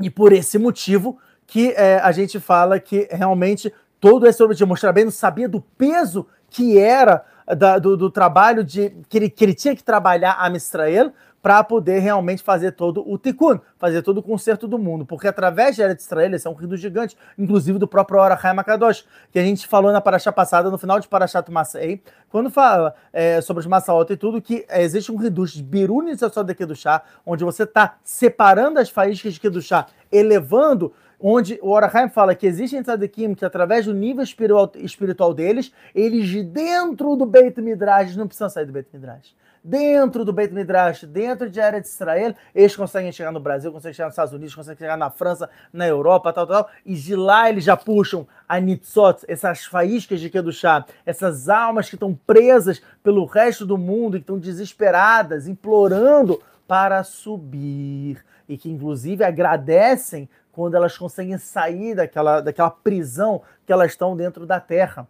E por esse motivo que é, a gente fala que realmente todo esse objetivo, mostrar bem, não sabia do peso que era da, do, do, trabalho de que ele, que ele tinha que trabalhar a Mistrael para poder realmente fazer todo o tikkun, fazer todo o conserto do mundo, porque através de Eretz Israel, esse é um rio gigante, inclusive do próprio Orachai Makadosh, que a gente falou na Paraxá passada, no final de Parashat Masei, quando fala é, sobre os Massaot e tudo, que é, existe um reduz de Biruni e do chá, onde você está separando as faíscas de chá, elevando onde o Orahaim fala que existem tzadikim que através do nível espiritual, deles, eles dentro do Beit Midrash, não precisam sair do Beit Midrash, dentro do Beit Midrash, dentro de área de Israel, eles conseguem chegar no Brasil, conseguem chegar nos Estados Unidos, conseguem chegar na França, na Europa, tal, tal, e de lá eles já puxam a Nitzot, essas faíscas de Kedushá, essas almas que estão presas pelo resto do mundo, que estão desesperadas, implorando para subir, e que inclusive agradecem quando elas conseguem sair daquela, daquela prisão que elas estão dentro da terra.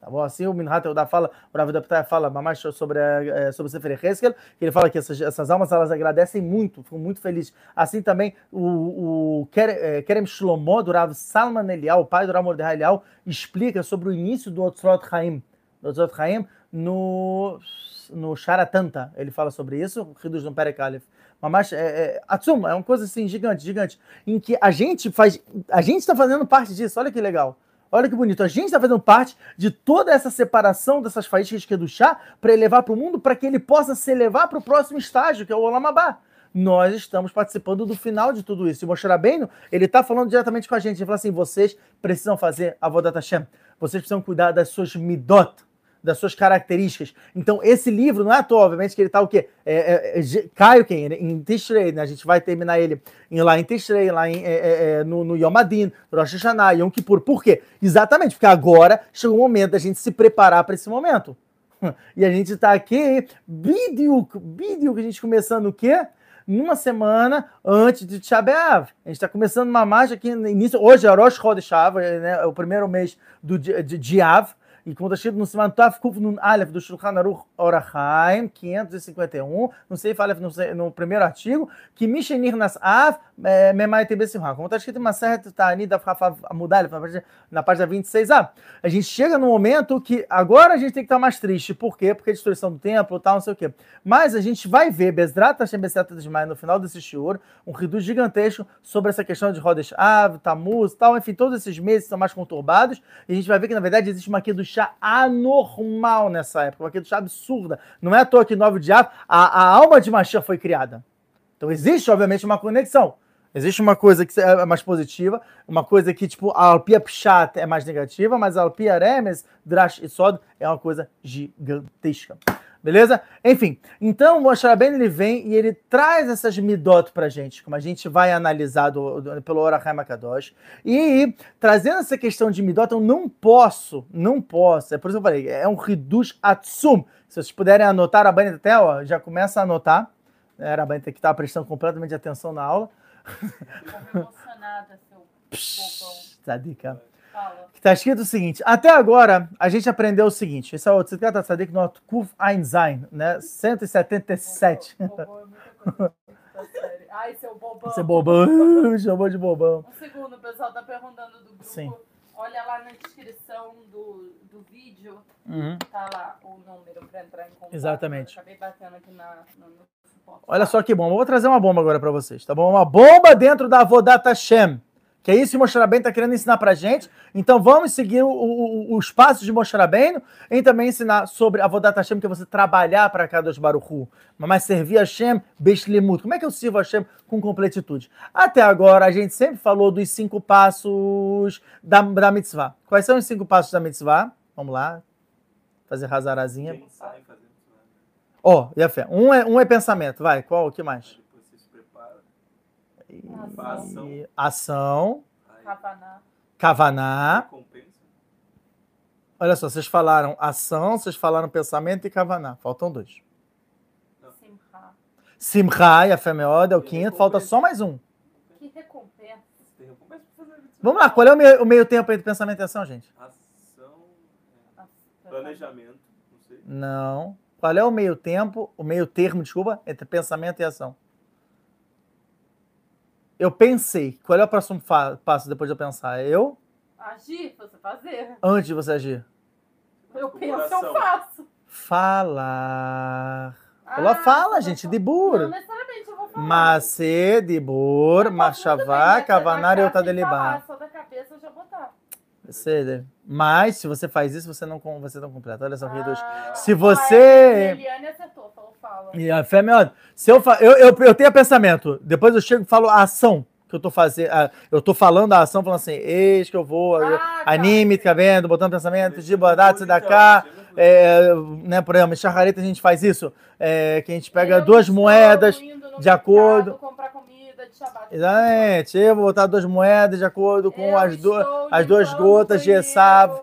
Tá bom? Assim o Minhat Eudá fala, o Rav Daptai fala mais sobre, é, sobre o Sefer Heskel, que ele fala que essas, essas almas elas agradecem muito, ficam muito felizes. Assim também o, o é, Kerem Shlomo, do Rav Salman Elial, o pai do Rav Mordechai Elial, explica sobre o início do Otzrot Chaim, do Otzrot Chaim no, no Sharatanta. Ele fala sobre isso, o Ridus no Perek Aleph. Mas é, é, Atsuma, é uma coisa assim, gigante, gigante. Em que a gente faz. A gente está fazendo parte disso, olha que legal. Olha que bonito. A gente está fazendo parte de toda essa separação dessas faíscas que é do chá para elevar para o mundo, para que ele possa se elevar para o próximo estágio, que é o Olamabá. Nós estamos participando do final de tudo isso. E Moshe Rabbeinu, ele está falando diretamente com a gente. Ele fala assim: vocês precisam fazer a Vodat Hashem. Vocês precisam cuidar das suas midot das suas características. Então, esse livro, não é à toa, obviamente, que ele está o quê? É, é, é, Caio quem? Em Tishrei, né? A gente vai terminar ele em, lá em Tishrei, lá em, é, é, é no, no Yom Adin, Rosh Hashanah, Yom Kippur. Por quê? Exatamente, porque agora chegou o momento da gente se preparar para esse momento. E a gente está aqui, Bidiuk, Bidiuk, a gente começando o quê? Numa semana antes de Tchabeav. A gente está começando uma marcha aqui no início. Hoje é Rosh Chodesh né? é o primeiro mês do, de, de Av e quando escrito no Siman Taf Kuf Nun Aleph do Shulchan Aruch Orachaim, 551, no Seif Aleph, no, primeiro artigo, que Mishenir Nas Av é, Memai Tebe Simha. Como está escrito em uma certa Tani da Mudalef, na página 26a. A gente chega no momento que agora a gente tem que estar mais triste. Por quê? Porque a destruição do templo tal, não sei o quê. Mas a gente vai ver Bezrat Hashem Beseta Desmai no final desse shiur, um reduz gigantesco sobre essa questão de Rodesh Av, Tamuz, tal, enfim, todos esses meses são mais conturbados. E a gente vai ver que, na verdade, existe uma aqui do anormal nessa época, uma chá absurda. Não é à toa que nove diabo, a, a alma de Mashiach foi criada. Então existe, obviamente, uma conexão. Existe uma coisa que é mais positiva, uma coisa que, tipo, a Alpia Pshat é mais negativa, mas a Alpia Remes, Drash e Sod é uma coisa gigantesca. Beleza? Enfim, então o Moshe Rabbeinu ele vem e ele traz essas midot pra gente, como a gente vai analisar do, do, pelo Orachai Akadosh. E trazendo essa questão de midot, eu não posso, não posso, é por isso que eu falei, é um reduz atsum. Se vocês puderem anotar, a Banita até, ó, já começa a anotar. Era a Banita que estava prestando completamente atenção na aula. emocionada, seu bobão. Tadica. Que tá escrito o seguinte: até agora a gente aprendeu o seguinte. Esse é o Tzikat Tzadik no Kuf Einstein, né? 177. Bobão, bobão é Ai, seu bobão. Seu bobão, me chamou de bobão. Um segundo, o pessoal tá perguntando do grupo. Sim. Olha lá na descrição do, do vídeo, uhum. tá lá o número para entrar em contato. Exatamente. Eu acabei batendo aqui na, no, suporte. Olha só que bom. Eu vou trazer uma bomba agora para vocês, tá bom? Uma bomba dentro da Vodata Shem. Que é isso que Moshe Rabbeinu está querendo ensinar para gente. Então vamos seguir o, o, os passos de Moshe Rabbeinu e também ensinar sobre a Vodat Hashem, que é você trabalhar para Kadosh Baruchu, mas servir a Hashem Beshlimut. Como é que eu sirvo a Hashem com completitude? Até agora a gente sempre falou dos cinco passos da, da mitzvah. Quais são os cinco passos da mitzvah? Vamos lá. Fazer razarazinha. Ó, e a fé. Um é, um é pensamento. Vai, qual o que mais? Depois você se prepara. Ação. E- Ação. Kavaná. Recompensa. Olha só, vocês falaram ação, vocês falaram pensamento e kavaná. Faltam dois. Simha. Simcha e a fé meoda é o quinto. Falta só mais um. Que recompensa. Vamos lá, qual é o meio, o meio tempo entre pensamento e ação, gente? Ação. é, Planejamento. Não sei. Não. Qual é o meio tempo, o meio termo, desculpa, entre pensamento e ação? Eu pensei. Qual é o próximo fa- passo depois de eu pensar? Eu, Agir, você fazer. antes de você agir? Eu penso, eu faço. Falar. Ela Ah, fala, você gente, de falar. bur. Não necessariamente eu vou falar. Macê, de bur, Eu posso muito bem, machavá, né? kavanar e Você outra delibar. Só da cabeça eu já botar. Você- Mas, se você faz isso, você não, você não completa. Olha só. Ah, Se você- Eliane acertou, fala. E a fé, meu, se eu, fa- eu, eu, eu tenho pensamento, depois eu chego e falo a ação que eu tô fazendo. Eu tô falando a ação, falando assim, eis que eu vou, Ah, tá. anime, fica vendo, botando pensamento, de bodato, da cá. É, né, por exemplo, em Charrareta a gente faz isso, é, que a gente pega Eu duas moedas indo no de acordo- comprar comida de Shabbat. Exatamente, eu vou botar duas moedas de acordo com Eu as, duas estou as duas gotas de Esav.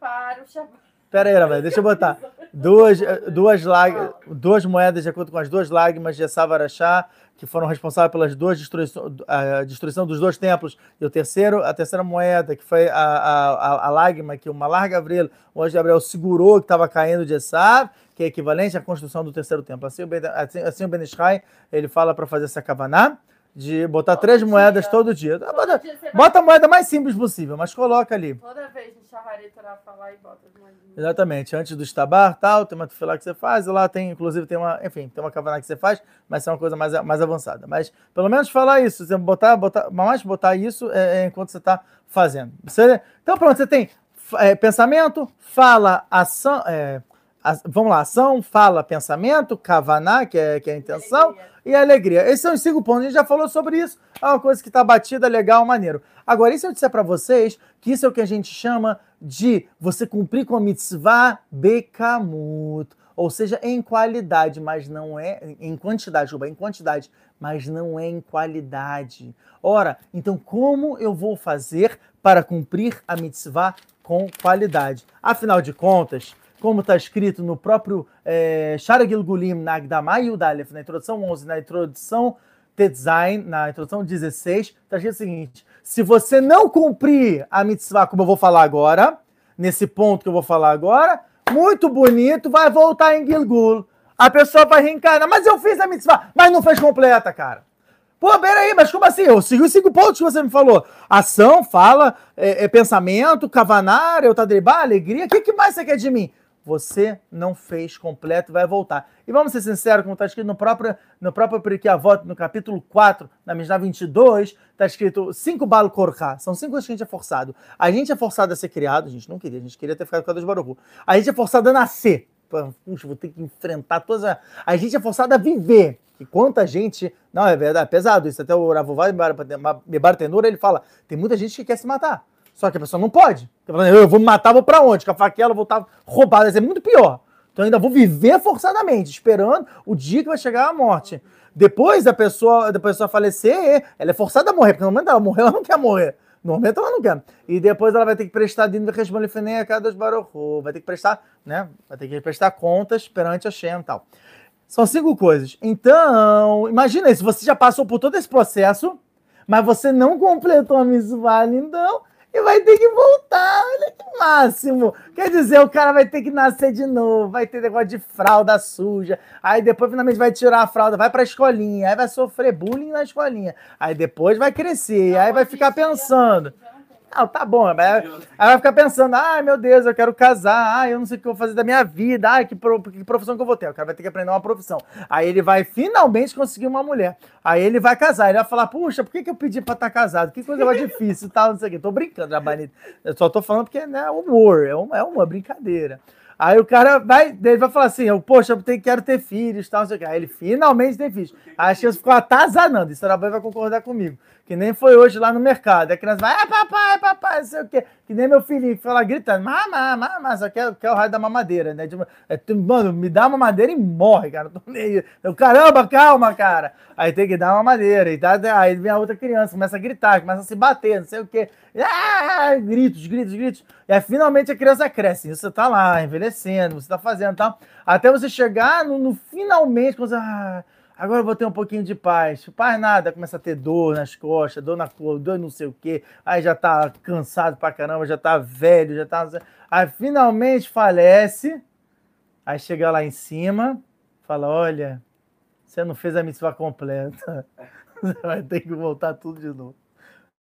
Para o Shabbat. Pera aí, velho, deixa eu botar. Duas, duas, lag, duas moedas de acordo com as duas lágrimas de Esav Arachá, que foram responsáveis pelas duas destruições, a destruição dos dois templos. E o terceiro, a terceira moeda, que foi a, a, a, a lágrima que o Malar Gabriel, o anjo Gabriel, segurou que estava caindo de Esav, que é equivalente à construção do terceiro templo. Assim o Ben, assim, assim o ben Ishai, ele fala para fazer essa kavaná, de botar Todo três dia. moedas todo dia. Todo Bota, dia você vai- bota a moeda mais simples possível, mas coloca ali. Toda vez no Shahareta ela falar e bota as moedinhas. Exatamente, antes do estabar, tal, tem uma tefilá que você faz, e lá tem, inclusive, tem uma, enfim, tem uma kavaná que você faz, mas é uma coisa mais, mais avançada. Mas, pelo menos, falar isso, você botar, botar, mais botar isso é, é enquanto você está fazendo. Você- então, pronto, você tem é, pensamento, fala, ação, é, a- vamos lá, ação, fala, pensamento, kavaná, que é, que é a intenção, e alegria. Esses são os cinco pontos. A gente já falou sobre isso. É uma coisa que está batida, legal, maneiro. Agora, e se eu disser para vocês que isso é o que a gente chama de você cumprir com a mitzvah bekamut, ou seja, em qualidade, mas não é em quantidade, Juba, em quantidade, mas não é em qualidade. Ora, então como eu vou fazer para cumprir a mitzvah com qualidade? Afinal de contas, como está escrito no próprio é, Shara Gilgulim, na Agdamah Yudalef, na introdução 11, na introdução Tetzain, na introdução 16, está escrito o seguinte: se você não cumprir a mitzvah, como eu vou falar agora, nesse ponto que eu vou falar agora, muito bonito, vai voltar em Gilgul. A pessoa vai reencarnar, mas eu fiz a mitzvah, mas não fez completa, cara. Pô, peraí, mas como assim? Eu segui os cinco pontos que você me falou. Ação, fala, é, é pensamento, cavanar, eu tadribá, alegria. O que, que mais você quer de mim? Você não fez completo e vai voltar. E vamos ser sinceros, como está escrito no próprio, no próprio Periquê Avot, no capítulo 4, na Mishnah 22, está escrito cinco balo korká. São cinco coisas que a gente é forçado. A gente é forçado a ser criado, a gente não queria, a gente queria ter ficado com a Deus Baruchu. A gente é forçado a nascer. Puxa, vou ter que enfrentar todas as... A gente é forçado a viver. E quanta gente... Não, é verdade, é pesado isso. Até o Ravová Mebar Tenura, ele fala, tem muita gente que quer se matar. Só que a pessoa não pode. Eu vou me matar, vou pra onde? Com a faquela, vou estar roubado. Isso é muito pior. Então ainda vou viver forçadamente, esperando o dia que vai chegar a morte. Depois da pessoa, da pessoa falecer, ela é forçada a morrer, porque no momento ela morrer, ela não quer morrer. No momento ela não quer. E depois ela vai ter que prestar Resbolifenem a cada Baruchu. Vai ter que prestar, né? Vai ter que prestar contas perante a Shem e tal. São cinco coisas. Então, imagina se você já passou por todo esse processo, mas você não completou a mitzvah, então, e vai ter que voltar. Olha que máximo. Quer dizer, o cara vai ter que nascer de novo, vai ter negócio de fralda suja, aí depois finalmente vai tirar a fralda, vai pra escolinha, aí vai sofrer bullying na escolinha, aí depois vai crescer, aí vai ficar pensando. Não, tá bom, mas aí vai ficar pensando, ai meu Deus, eu quero casar, ai eu não sei o que eu vou fazer da minha vida, ai que, pro- que profissão que eu vou ter. O cara vai ter que aprender uma profissão. Aí ele vai finalmente conseguir uma mulher. Aí ele vai casar, ele vai falar, puxa, por que, que eu pedi pra estar casado? Que coisa mais difícil e tal, não sei o que. Tô brincando, Rabanito. Eu só tô falando porque né, é humor, é uma, é uma brincadeira. Aí o cara vai, ele vai falar assim, eu, poxa, eu tenho- quero ter filhos, tal, não sei o que. Aí ele finalmente tem filhos. Aí a chance ficou atazanando, isso a vai concordar comigo. Que nem foi hoje lá no mercado. A criança vai, ah, papai, papai, não sei o quê. Que nem meu filhinho fala gritando, mamá, mamá, só quer, quer o raio da mamadeira, né? Tipo, é, mano, me dá uma madeira e morre, cara. Tô nem aí. Eu, caramba, calma, cara. Aí tem que dar uma madeira. E tá, aí vem a outra criança, começa a gritar, começa a se bater, não sei o quê. Ah, gritos, gritos, gritos. E aí finalmente a criança cresce. Você tá lá, envelhecendo, você tá fazendo tal. Até você chegar no, no finalmente, quando você. Ah, agora eu vou ter um pouquinho de paz. Paz nada, começa a ter dor nas costas, dor na cor, dor não sei o quê. Aí já tá cansado pra caramba, já tá velho, já tá. Aí finalmente falece. Aí chega lá em cima, fala: Olha, você não fez a mitzvah completa. Você vai ter que voltar tudo de novo.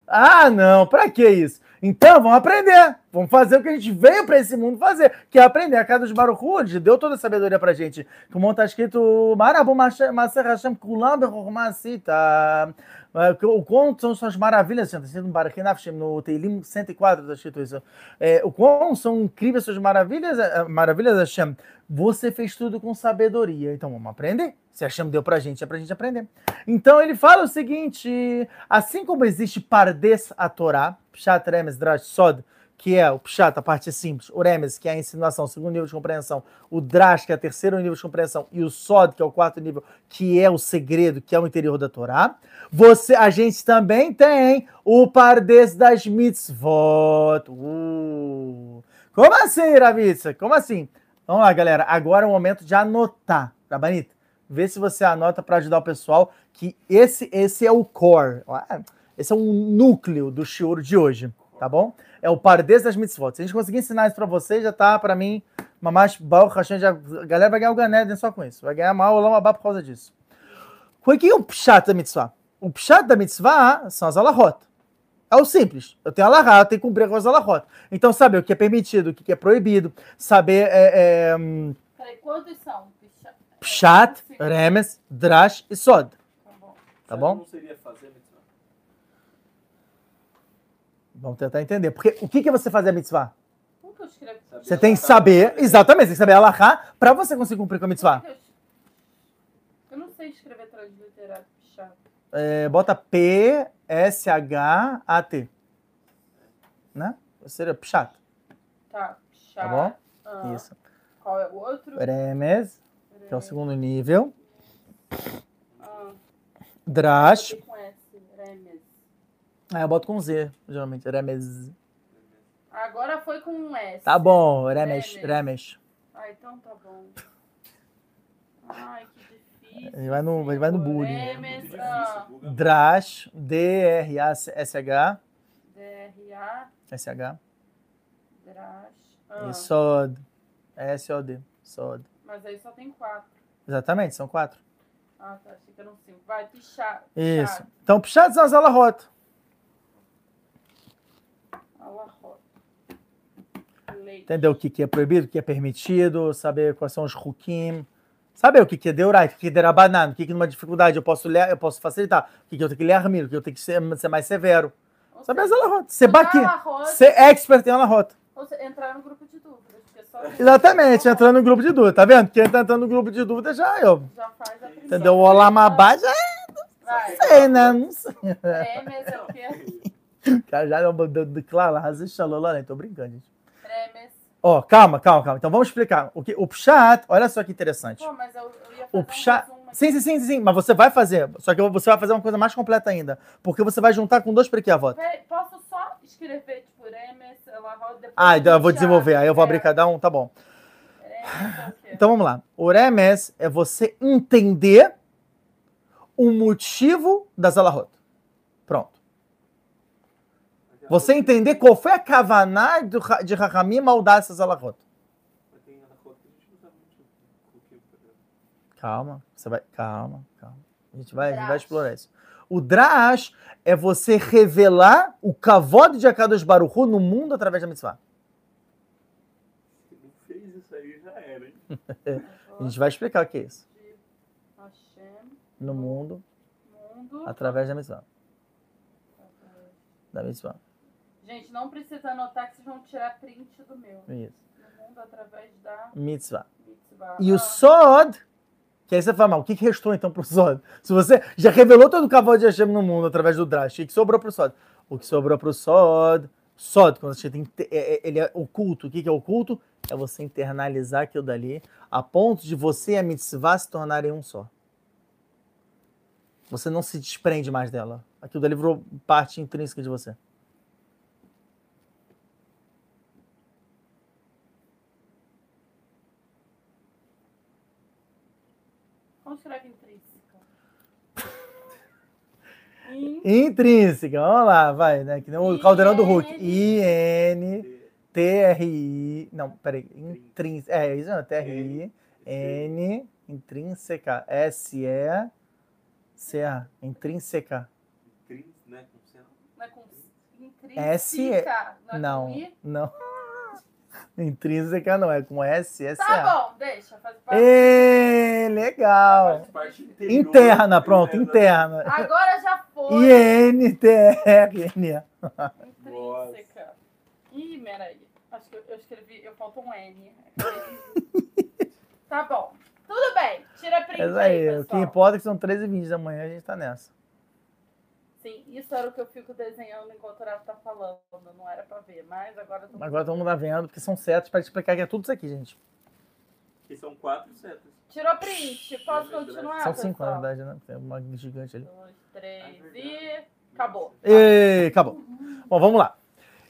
Ah, não, pra que isso? Então, vamos aprender. Vamos fazer o que a gente veio pra esse mundo fazer, que é aprender. A casa dos Baruch deu toda a sabedoria pra gente. Como está escrito, Marabu Maser Hashem Kulam Bechormasita. O quão são suas maravilhas, está escrito no Teilim 104, está escrito isso. É, o quão são incríveis suas maravilhas, eh, maravilhas, Hashem. Você fez tudo com sabedoria. Então, vamos aprender. Se Hashem deu pra gente, é pra gente aprender. Então, ele fala o seguinte, assim como existe Pardes a Torá, Pshat, Remes, Drash, Sod, que é o Pshat, a parte simples, o Remes, que é a insinuação, segundo nível de compreensão, o Drash, que é o terceiro nível de compreensão, e o Sod, que é o quarto nível, que é o segredo, que é o interior da Torá. Você, a gente também tem o Pardes das Mitzvot. Uh. Como assim, Ravitsa? Como assim? Vamos lá, galera. Agora é o momento de anotar, tá bonito? Vê se você anota para ajudar o pessoal, que esse, esse é o core. Esse é um núcleo do shiur de hoje, tá bom? É o Pardes das Mitzvot. Se a gente conseguir ensinar isso para vocês, já tá para mim, Mamash Baruch Hashem, a galera vai ganhar o Ganeden só com isso. Vai ganhar mal o Abá por causa disso. O que é o Pshat da Mitzvah? O Pshat da Mitzvah são as alahot. É o simples. Eu tenho alahá, eu tenho que cumprir com as alahot. Então, saber o que é permitido, o que é proibido, saber... É, é, Peraí, quantos são? Pshat. Remes, Drash e Sod. Tá bom. Tá bom? Não seria fazer mitzvah? Vamos tentar entender. Porque o que que é você fazer a mitzvah? Como que eu escrevo? Sabe Você tem que saber, exatamente, tem que saber alahá para você conseguir cumprir com a mitzvah. Eu- não sei escrever. É, bota P-S-H-A-T. Né? Seria Pshat, Tá, Pshat. tá bom? Ah, Isso. Qual é o outro? Remes, que é o segundo nível. Ah, Drash. com S. Remes. Aí eu boto com Z, geralmente. Remes. Agora foi com um S. Tá bom, Remes, Remes. Remes. Ah, então tá bom. Ai. Ele vai no, ele vai no bullying. Ah, Guga. Drash, D-R-A-S-H. D-R-A, S-H. Drash. Ah, E Sod. S-O-D. Sod. Mas aí só tem quatro. Exatamente, são quatro. Ah, tá. Achei que eram cinco. Vai, Pshat. Isso. Então, Pshat são as. Alahot. Leite. Entendeu o que, que é proibido, o que é permitido, saber quais são os hukim, saber o que, que é deurait, o que é derabanan, o que, que numa dificuldade eu posso ler, eu posso facilitar, o que, que eu tenho que ler armir, o que eu tenho que ser, ser mais severo. Ou Saber as alahot. Ser baqui. Ser expert em alahot. Ou seja, entrar no grupo de dúvidas. Só Exatamente, entrando no grupo de dúvida, tá vendo? Quem tá entrando no grupo de dúvida já eu. Já faz a primeira. Entendeu? O Olamabá já Vai. sei, né? Não sei. Remes é o quê? O cara já declara, falou lá, tô brincando, gente. Ó, calma, calma, calma. Então vamos explicar. O, que, o Pshat, olha só que interessante. Pô, mas eu, eu ia fazer O um Pshat. resumo aqui. Sim, sim, sim, sim, sim, mas você vai fazer. Só que você vai fazer uma coisa mais completa ainda. Porque você vai juntar com dois prequiavot. Peraí, Posso só escrever, tipo, Remes, depois... Ah, então eu vou desenvolver. Aí eu vou abrir É, cada um, tá bom. Então vamos lá. O Remes é você entender o motivo das alahot. Pronto. Você entender qual foi a kavaná de Rahamim ao dar essas alahot. Calma, você vai. Calma, calma. A gente vai, a gente vai explorar isso. O Drash é você revelar o kavod de Akadosh Baruch Hu no mundo através da mitzvah. Se não fez isso aí, já era, hein? A gente vai explicar o que é isso. No mundo, mundo... através da mitzvah. Da mitzvah. Gente, não precisa anotar que vocês vão tirar print do meu. Isso. No mundo através da Mitzvah. mitzvah. E o Ah, Sod Que aí você fala, mas o que, que restou então pro Sod? Se você já revelou todo o cavalo de Hashem no mundo através do Drash, o que, sobrou pro Sod? O que sobrou pro Sod, Sod, quando você tem, é, é, ele é oculto, o que, que é oculto? É você internalizar aquilo dali a ponto de você e a mitzvah se tornarem um só. Você não se desprende mais dela. Aquilo dali virou parte intrínseca de você. Como escreve intrínseca? Intrínseca, vamos lá, vai, né? Que nem o caldeirão do Hulk. I-N-T-R-I. Não, peraí. Intrínseca. É, isso não, T-R-I. N. Intrínseca. S-E-C-A. Intrínseca. Intrins, né? Não é com S- intrínseca? Não. é não. Intrínseca não, é com S, S, A. Tá bom, deixa. Faz parte. Ê, legal. Faz parte interior, Interna, pronto, né? interna. Agora já foi. I-N-T-R-N-A. Intrínseca. Ih, peraí. Acho que eu, eu escrevi, eu falta um N. tá bom. Tudo bem. Tira print Mas aí, aí, o que importa é que são 13h20 da manhã, a gente tá nessa. Sim, isso era o que eu fico desenhando enquanto o Rafa tá falando. Não era pra ver, mas agora tô Agora todo mundo tá vendo, porque são setas para explicar que é tudo isso aqui, gente. Que são quatro setas. Tirou print. Posso continuar? São cinco, na pessoal? verdade, né? Tem uma gigante ali. Dois, três e. Acabou. E acabou. Bom, vamos lá.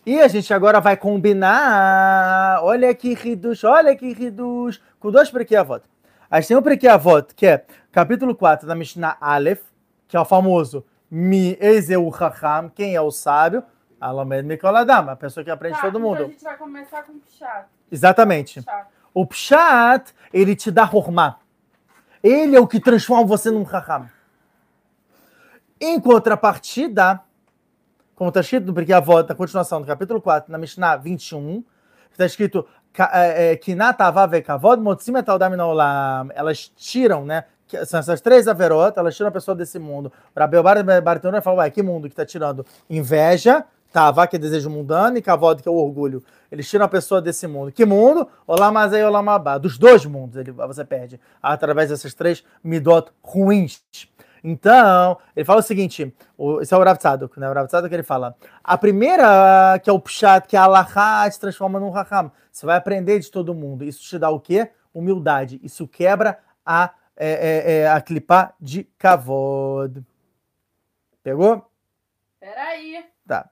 E a gente agora vai combinar. Olha que riduz, olha que riduz. Com dois Prequei Avot. A gente tem um Prequei Avot, que é capítulo 4 da Mishnah Aleph, que é o famoso Mi Ezeu Chacham, quem é o sábio? Alamed Mikoladam, a pessoa que aprende Tá, todo Então a mundo. gente vai começar com o Pshat. Exatamente. Pshat. O Pshat, ele te dá Hormá. Ele é o que transforma você num Chacham. Em contrapartida, como está escrito no Porque a volta, a continuação do capítulo 4, na Mishnah 21, está escrito Kinatavavekavod Motzim etaldam olam. Elas tiram, né? Que São essas três averotas, elas tiram a pessoa desse mundo. Rabel Bartolomeu fala, ué, que mundo que está tirando inveja, Tava, que é desejo mundano, e Kavod, que é o orgulho. Eles tiram a pessoa desse mundo. Que mundo? Olamazei e Olamabá. Dos dois mundos ele, você perde. Através dessas três midot ruins. Então, ele fala o seguinte: o, esse é o Rav Tzadok, né? O Rav ele fala: a primeira, que é o Pshat, que é a Alahá, se transforma num Raham. Você vai aprender de todo mundo. Isso te dá o quê? Humildade. Isso quebra a, é, é, é, a clipá de Kavod. Pegou? Peraí. Tá.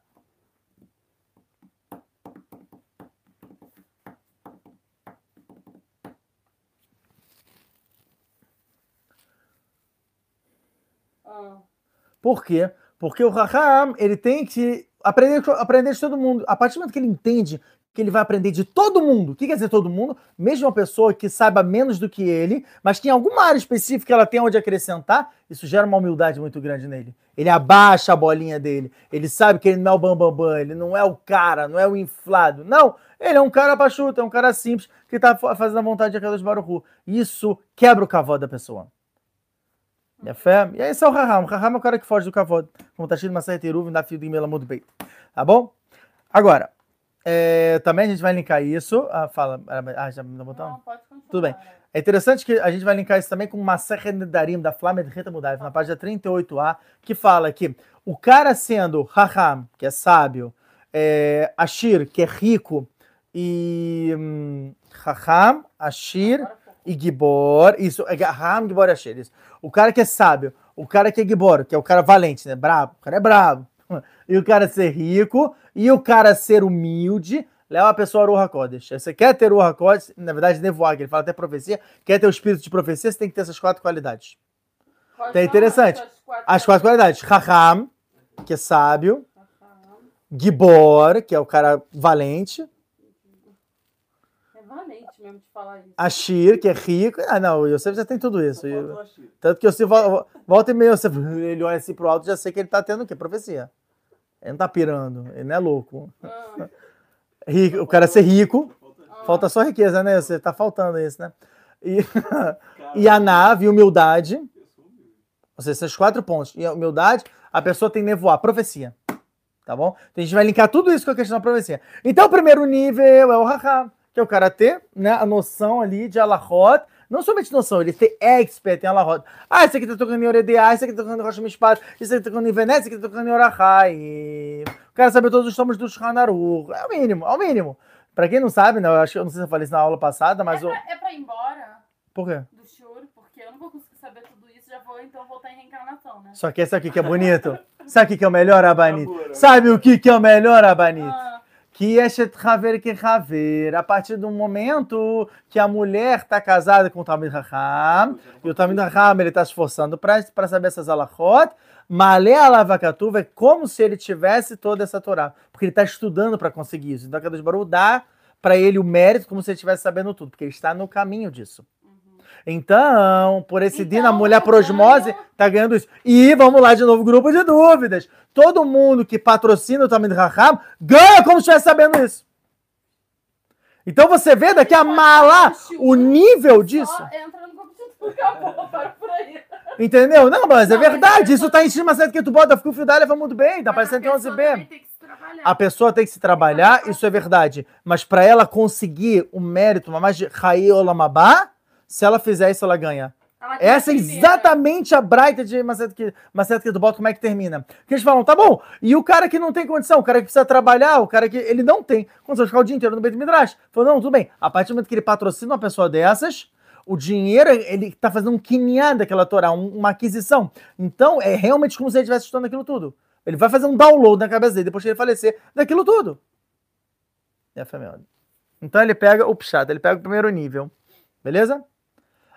Ah, Por quê? Porque o Raham, ele tem que aprender, aprender de todo mundo. A partir do momento que ele entende que ele vai aprender de todo mundo, o que quer dizer todo mundo? Mesmo uma pessoa que saiba menos do que ele, mas que em alguma área específica ela tem onde acrescentar, isso gera uma humildade muito grande nele. Ele abaixa a bolinha dele, ele sabe que ele não é o bambambam, bam, bam, ele não é o cara, não é o inflado. Não, ele é um cara baixuto, é um cara simples, que está fazendo a vontade de Akadosh Baruch Hu. Isso quebra o cavalo da pessoa. E a fé. E aí esse é o Raham. O Raham é o cara que foge do Kavod. Como está escrito em Maseret Eruv, na fio do Melamud Beit. Tá bom? Agora, é, também a gente vai linkar isso. Ah, fala. Ah, já me botão? não, pode continuar. Tudo bem. É interessante que a gente vai linkar isso também com Maseret Nedarim, da Flama de Reta Mudaif, na página 38a, que fala que o cara sendo Raham, que é sábio, é, Ashir, que é rico, e hum, Raham, Ashir, e Gibor, isso, é Raham, Gibor e Asher, isso. O cara que é sábio, o cara que é Gibor, que é o cara valente, né? Brabo, o cara é brabo. E o cara ser rico, e o cara ser humilde, leva a pessoa a Ruha Kodesh. Você quer ter Ruha Kodesh, na verdade, Nevoag, ele fala até profecia, quer ter o espírito de profecia, você tem que ter essas quatro qualidades. Quais Tá são interessante. as quatro- As quatro qualidades, Raham, que é sábio. Gibor, que é o cara valente, É valente mesmo de falar isso. Ashir, que é rico. Ah, não, o Yosef já tem tudo isso. E- Ashir. Tanto que você vol- volta e meia, você, ele olha assim pro alto já sei que ele tá tendo o quê? Profecia. Ele não tá pirando, ele não é louco. Ah, Rico, o cara ser rico, Falta ah. falta só riqueza, né? Você tá faltando isso, né? E, e a nave, humildade, ou seja, esses quatro pontos. E a humildade, a pessoa tem nevoar, profecia. Tá bom? Então a gente vai linkar tudo isso com a questão da profecia. Então o primeiro nível é o Raham, que é o cara ter né, a noção ali de Alahot Não somente noção, eles têm expert em Alahot. Ah, esse aqui tá tocando em Oredeá, esse aqui tá tocando em Rosh Mishpat, esse aqui tá tocando em Venécia, esse aqui tá tocando em Orachai. O cara sabe todos os tomos do Shanaru. É o mínimo, é o mínimo. Pra quem não sabe, né, eu acho que eu não sei se eu falei isso na aula passada, mas é, o. pra, é pra ir embora Por quê? do choro, porque eu não vou conseguir saber tudo isso, já vou então voltar em reencarnação, né? Só que esse aqui que é bonito. Sabe o que que é o melhor, Abanit? Agora. Sabe o que que é o melhor, Abanit? Ah, que é Shethaver que Haver, a partir do momento que a mulher está casada com o Talmud Raham, e o Talmud Raham está se esforçando para saber essas alachot, Malé Alavakatuva é como se ele tivesse toda essa Torá, porque ele está estudando para conseguir isso. Então Kadosh Baruch dá para ele o mérito como se ele estivesse sabendo tudo, porque ele está no caminho disso. Então, por esse dia, a Então, mulher eu por osmose ganho- tá ganhando isso. E vamos lá de novo, grupo de dúvidas. Todo mundo que patrocina o Talmud Raham ganha como se estivesse sabendo isso. Então você vê daqui a mala o nível disso. Só entra no grupo de tudo, acabou, para por aí. Entendeu? Não, mas é mas verdade. é- Isso tá em cima certo que tu bota, fica o fio dela, vai muito bem, tá Mas parecendo pessoa 11B. também tem que se trabalhar. A pessoa tem que se trabalhar, isso é verdade. Mas para ela conseguir o mérito, mais de Raí Olamabá, se ela fizer isso, ela ganha. Ela Essa é exatamente a Braita de Macedo que, Macedo que tu bota, como é que termina. Que eles falam, tá bom, e o cara que não tem condição, o cara que precisa trabalhar, o cara que ele não tem condição de ficar o dia inteiro no Beit Midrash. Falou, não, tudo bem. A partir do momento que ele patrocina uma pessoa dessas, o dinheiro, ele tá fazendo um quinhã daquela Torá, um- uma aquisição. Então, é realmente como se ele estivesse estudando aquilo tudo. Ele vai fazer um download na cabeça dele, depois que ele falecer, daquilo tudo. É. Então ele pega o Pshat, ele pega o primeiro nível. Beleza?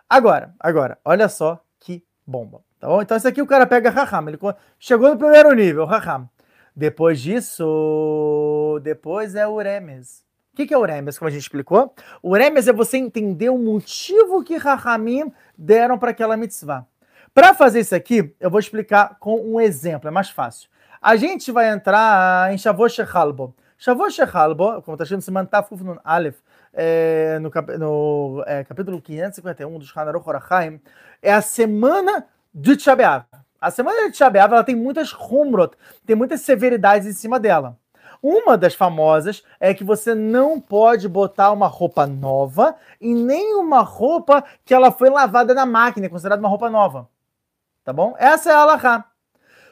Agora, agora, olha só que bomba. Tá bom? Então esse aqui o cara pega Raham. Ele chegou no primeiro nível, Raham. Depois disso, depois é o Remes. O que, que é o Remes, como a gente explicou? O Remes é você entender o motivo que Rahamim deram para aquela mitzvah. Para fazer isso aqui, eu vou explicar com um exemplo, é mais fácil. A gente vai entrar em Shavuot Shechalbo. Shavuot Shechalbo, como está escrito no Siman Tafuf Nun Aleph, é, no, cap- no, é, capítulo 551 dos Hanaruch Horachaim, é a semana de Tisha B'Av. A semana de Tisha B'Av, ela tem muitas humrot, tem muitas severidades em cima dela. Uma das famosas é que você não pode botar uma roupa nova e nem uma roupa que ela foi lavada na máquina, é considerada uma roupa nova. Tá bom? Essa é a Alahá.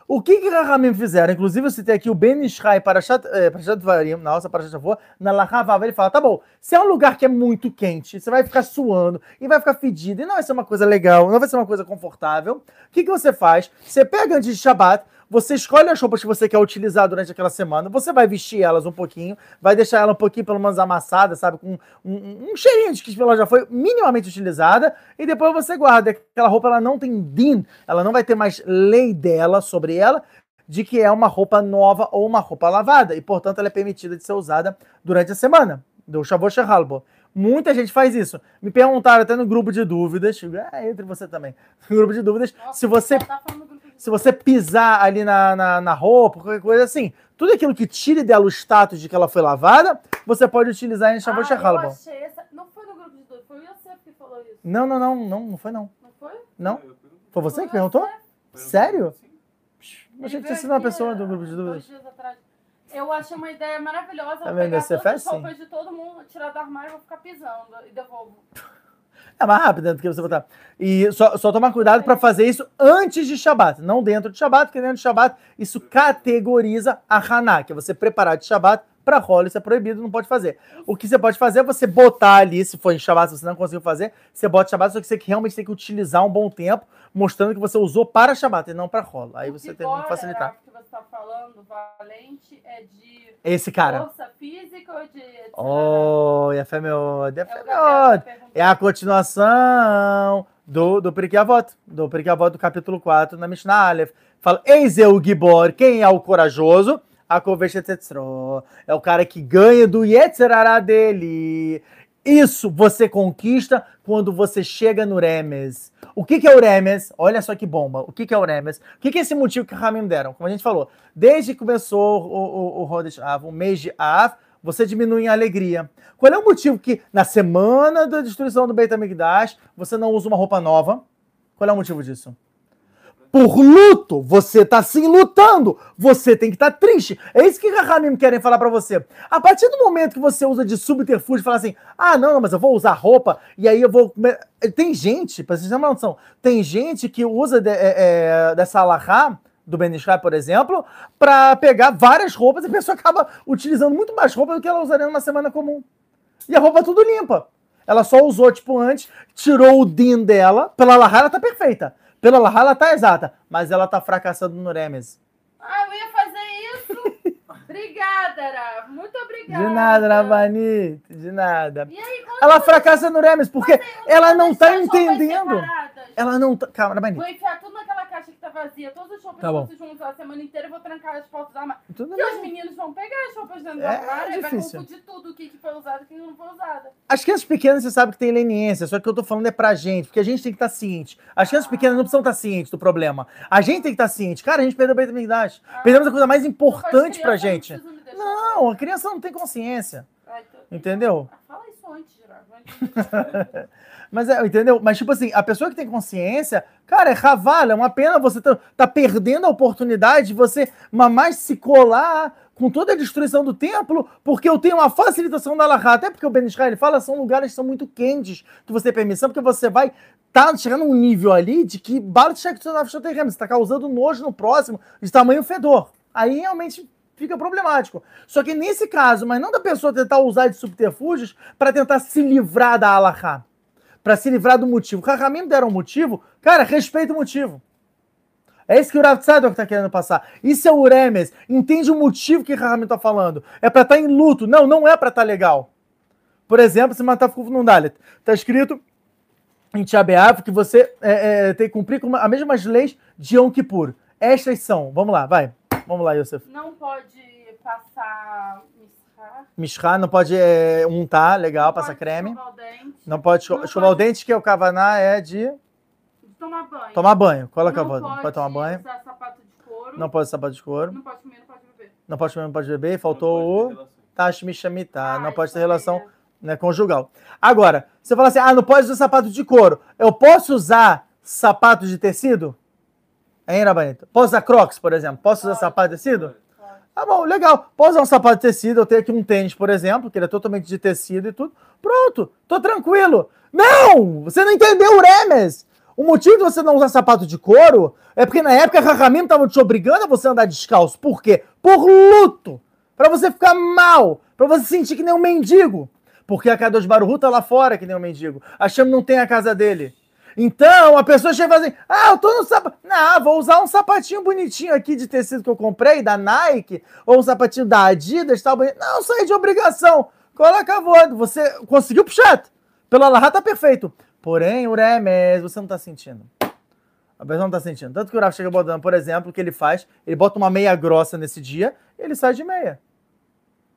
O que que Rahamim fizeram? Inclusive eu citei aqui o Ben Ishai para Parashat Varim, na nossa Parashat Shavuot, na Lahavava, ele fala, tá bom, se é um lugar que é muito quente, você vai ficar suando e vai ficar fedido e não vai ser uma coisa legal, não vai ser uma coisa confortável, o que que você faz? Você pega antes de Shabbat, você escolhe as roupas que você quer utilizar durante aquela semana, você vai vestir elas um pouquinho, vai deixar ela um pouquinho pelo menos amassada, sabe, com um, um, cheirinho de que ela já foi minimamente utilizada, e depois você guarda. Aquela roupa ela não tem din, ela não vai ter mais lei dela sobre ela, de que é uma roupa nova ou uma roupa lavada, e portanto ela é permitida de ser usada durante a semana, do Shavuot Shehalbo. Muita gente faz isso. Me perguntaram até no grupo de dúvidas, é, entre você também, no grupo de dúvidas, Nossa, se você tá falando se você pisar ali na, na, na roupa, qualquer coisa assim, tudo aquilo que tire dela o status de que ela foi lavada, você pode utilizar em Shavuot ah, achei essa... Não foi no grupo de dúvidas, foi o Yosef que falou isso. Não, não, não, não, não foi não. Não foi? Não? Pergunto. Foi você Foi que perguntou? Sério? sim. Eu achei que tinha sido uma pessoa do grupo de dois dúvidas. dias atrás. Eu achei uma ideia maravilhosa. Tá vendo? pegar Você todas faz as sim. roupas de todo mundo, tirar do armário e vou ficar pisando e devolvo. É mais rápido do que você botar. E só, só tomar cuidado para fazer isso antes de Shabat, não dentro de Shabat, porque dentro de Shabat isso categoriza a Haná, que é você preparar de Shabat para rolo, isso é proibido, não pode fazer. O que você pode fazer é você botar ali, se for em Shabat, se você não conseguiu fazer, você bota Shabat, só que você realmente tem que utilizar um bom tempo, mostrando que você usou para Shabat e não para rolo. Aí O você tem que facilitar. Rafa, que você tá falando, valente, é de Esse cara. força física ou de... Oh, e a fé meu, É perguntou. É a continuação do, do Pirkei Avot, do Pirkei Avot do capítulo 4, na Mishnah Aleph. Fala, eis o Gibor, quem é o corajoso? A Kovesh. É o cara que ganha do Yetzerará dele. Isso você conquista quando você chega no Remes. O que, que é o Remes? Olha só que bomba. O que, que é o Remes? O que, que é esse motivo que Ramim deram? Como a gente falou, desde que começou o, o, o Rodesh Av, o mês de Av, você diminui em alegria. Qual é o motivo que na semana da destruição do Beit HaMikdash você não usa uma roupa nova? Qual é o motivo disso? Por luto, você tá sim lutando, você tem que estar tá triste. É isso que Rahamim querem falar para você. A partir do momento que você usa de subterfúgio, fala assim: ah, não, mas eu vou usar roupa e aí eu vou. Tem gente, pra vocês terem uma noção, tem gente que usa de, é, é, dessa alahá do Benishai, por exemplo, para pegar várias roupas e a pessoa acaba utilizando muito mais roupa do que ela usaria numa semana comum. E a roupa tudo limpa. Ela só usou, tipo, antes, tirou o din dela, pela alahá ela tá perfeita. Pela Laha, ela tá exata, mas ela tá fracassando no Remes. Ah, eu ia fazer isso. obrigada, Rav. Muito obrigada. De nada, Ravani. De nada. Aí, ela fracassa no Remes, porque ela não tá entendendo. Ela não tá. Calma, Ravani. Vou enfiar tudo naquela caixa que tá vazia. Todos os roupas tá que vocês vão usar a semana inteira, eu vou trancar as fotos da armário. Tudo e os meninos vão pegar as roupas dentro do é, armário é e vai confundir tudo o que, que foi usado e o que não foi usado. As crianças pequenas, você sabe que tem leniência, só que eu tô falando é pra gente, porque a gente tem que estar tá ciente. As crianças ah. pequenas não precisam estar tá cientes do problema. A gente tem que estar tá ciente. Cara, a gente perdeu a oportunidade. Ah. Perdemos a coisa mais importante pra gente. Não, a criança não tem consciência. Ai, Entendeu? Antes. Mas é, entendeu? Mas, tipo assim, a pessoa que tem consciência, cara, é ravala, é uma pena você tá, tá perdendo a oportunidade de você mais se colar com toda a destruição do templo, porque eu tenho uma facilitação da Lahá, até porque o Ben Israel fala, são lugares que são muito quentes, que você tem permissão, porque você vai tá chegando um nível ali de que bala de você está causando nojo no próximo de tamanho fedor. Aí realmente fica problemático. Só que nesse caso, mas não da pessoa tentar usar de subterfúgios para tentar se livrar da Allahá para se livrar do motivo. Rahamim deram um motivo, cara, respeita o motivo. É isso que o Rav Tzadok está querendo passar. Isso é o Uremes. Entende o motivo que Rahamim está falando. É para estar tá em luto. Não, não é para estar tá legal. Por exemplo, se matar Kuf num Dalet. Está escrito em Tiabeav que você é, é, tem que cumprir com as mesmas leis de Yom Kippur. Estas são. Vamos lá, vai. Vamos lá, Yosef. Não pode passar Mishra não pode é, untar, legal, não passar creme. Não pode não escovar o dente, que é o kavaná é de... Tomar banho. Tomar banho. É o kavaná? Não pode tomar banho. Usar sapato de couro. Não pode sapato de couro. Não pode comer, não pode beber. Não pode comer, não pode beber. Faltou o Tashmishamita. Ah, não pode ter relação né, conjugal. Agora, você fala assim, ah, não pode usar sapato de couro. Eu posso usar sapato de tecido? Hein, Rabanita? Posso usar crocs, por exemplo? Posso usar sapato de tecido? Tá bom, legal. Posso usar um sapato de tecido, eu tenho aqui um tênis, por exemplo, que ele é totalmente de tecido e tudo. Pronto, tô tranquilo. Não! Você não entendeu o Remes! O motivo de você não usar sapato de couro é porque na época Rahamim estavam te obrigando a você andar descalço. Por quê? Por luto. Para você ficar mal. Para você sentir que nem um mendigo. Porque a Kadosh Baruhu tá lá fora que nem um mendigo. A Shem não tem a casa dele. Então, a pessoa chega e fala assim: ah, eu tô no sapato. Não, vou usar um sapatinho bonitinho aqui de tecido que eu comprei, da Nike, ou um sapatinho da Adidas, tal. Não, isso aí é de obrigação. Coloca a voz. Você conseguiu puxar. Pelo Alahá tá perfeito. Porém, o Remes, você não tá sentindo. A pessoa não tá sentindo. Tanto que o Rafa chega botando, por exemplo, o que ele faz, ele bota uma meia grossa nesse dia, ele sai de meia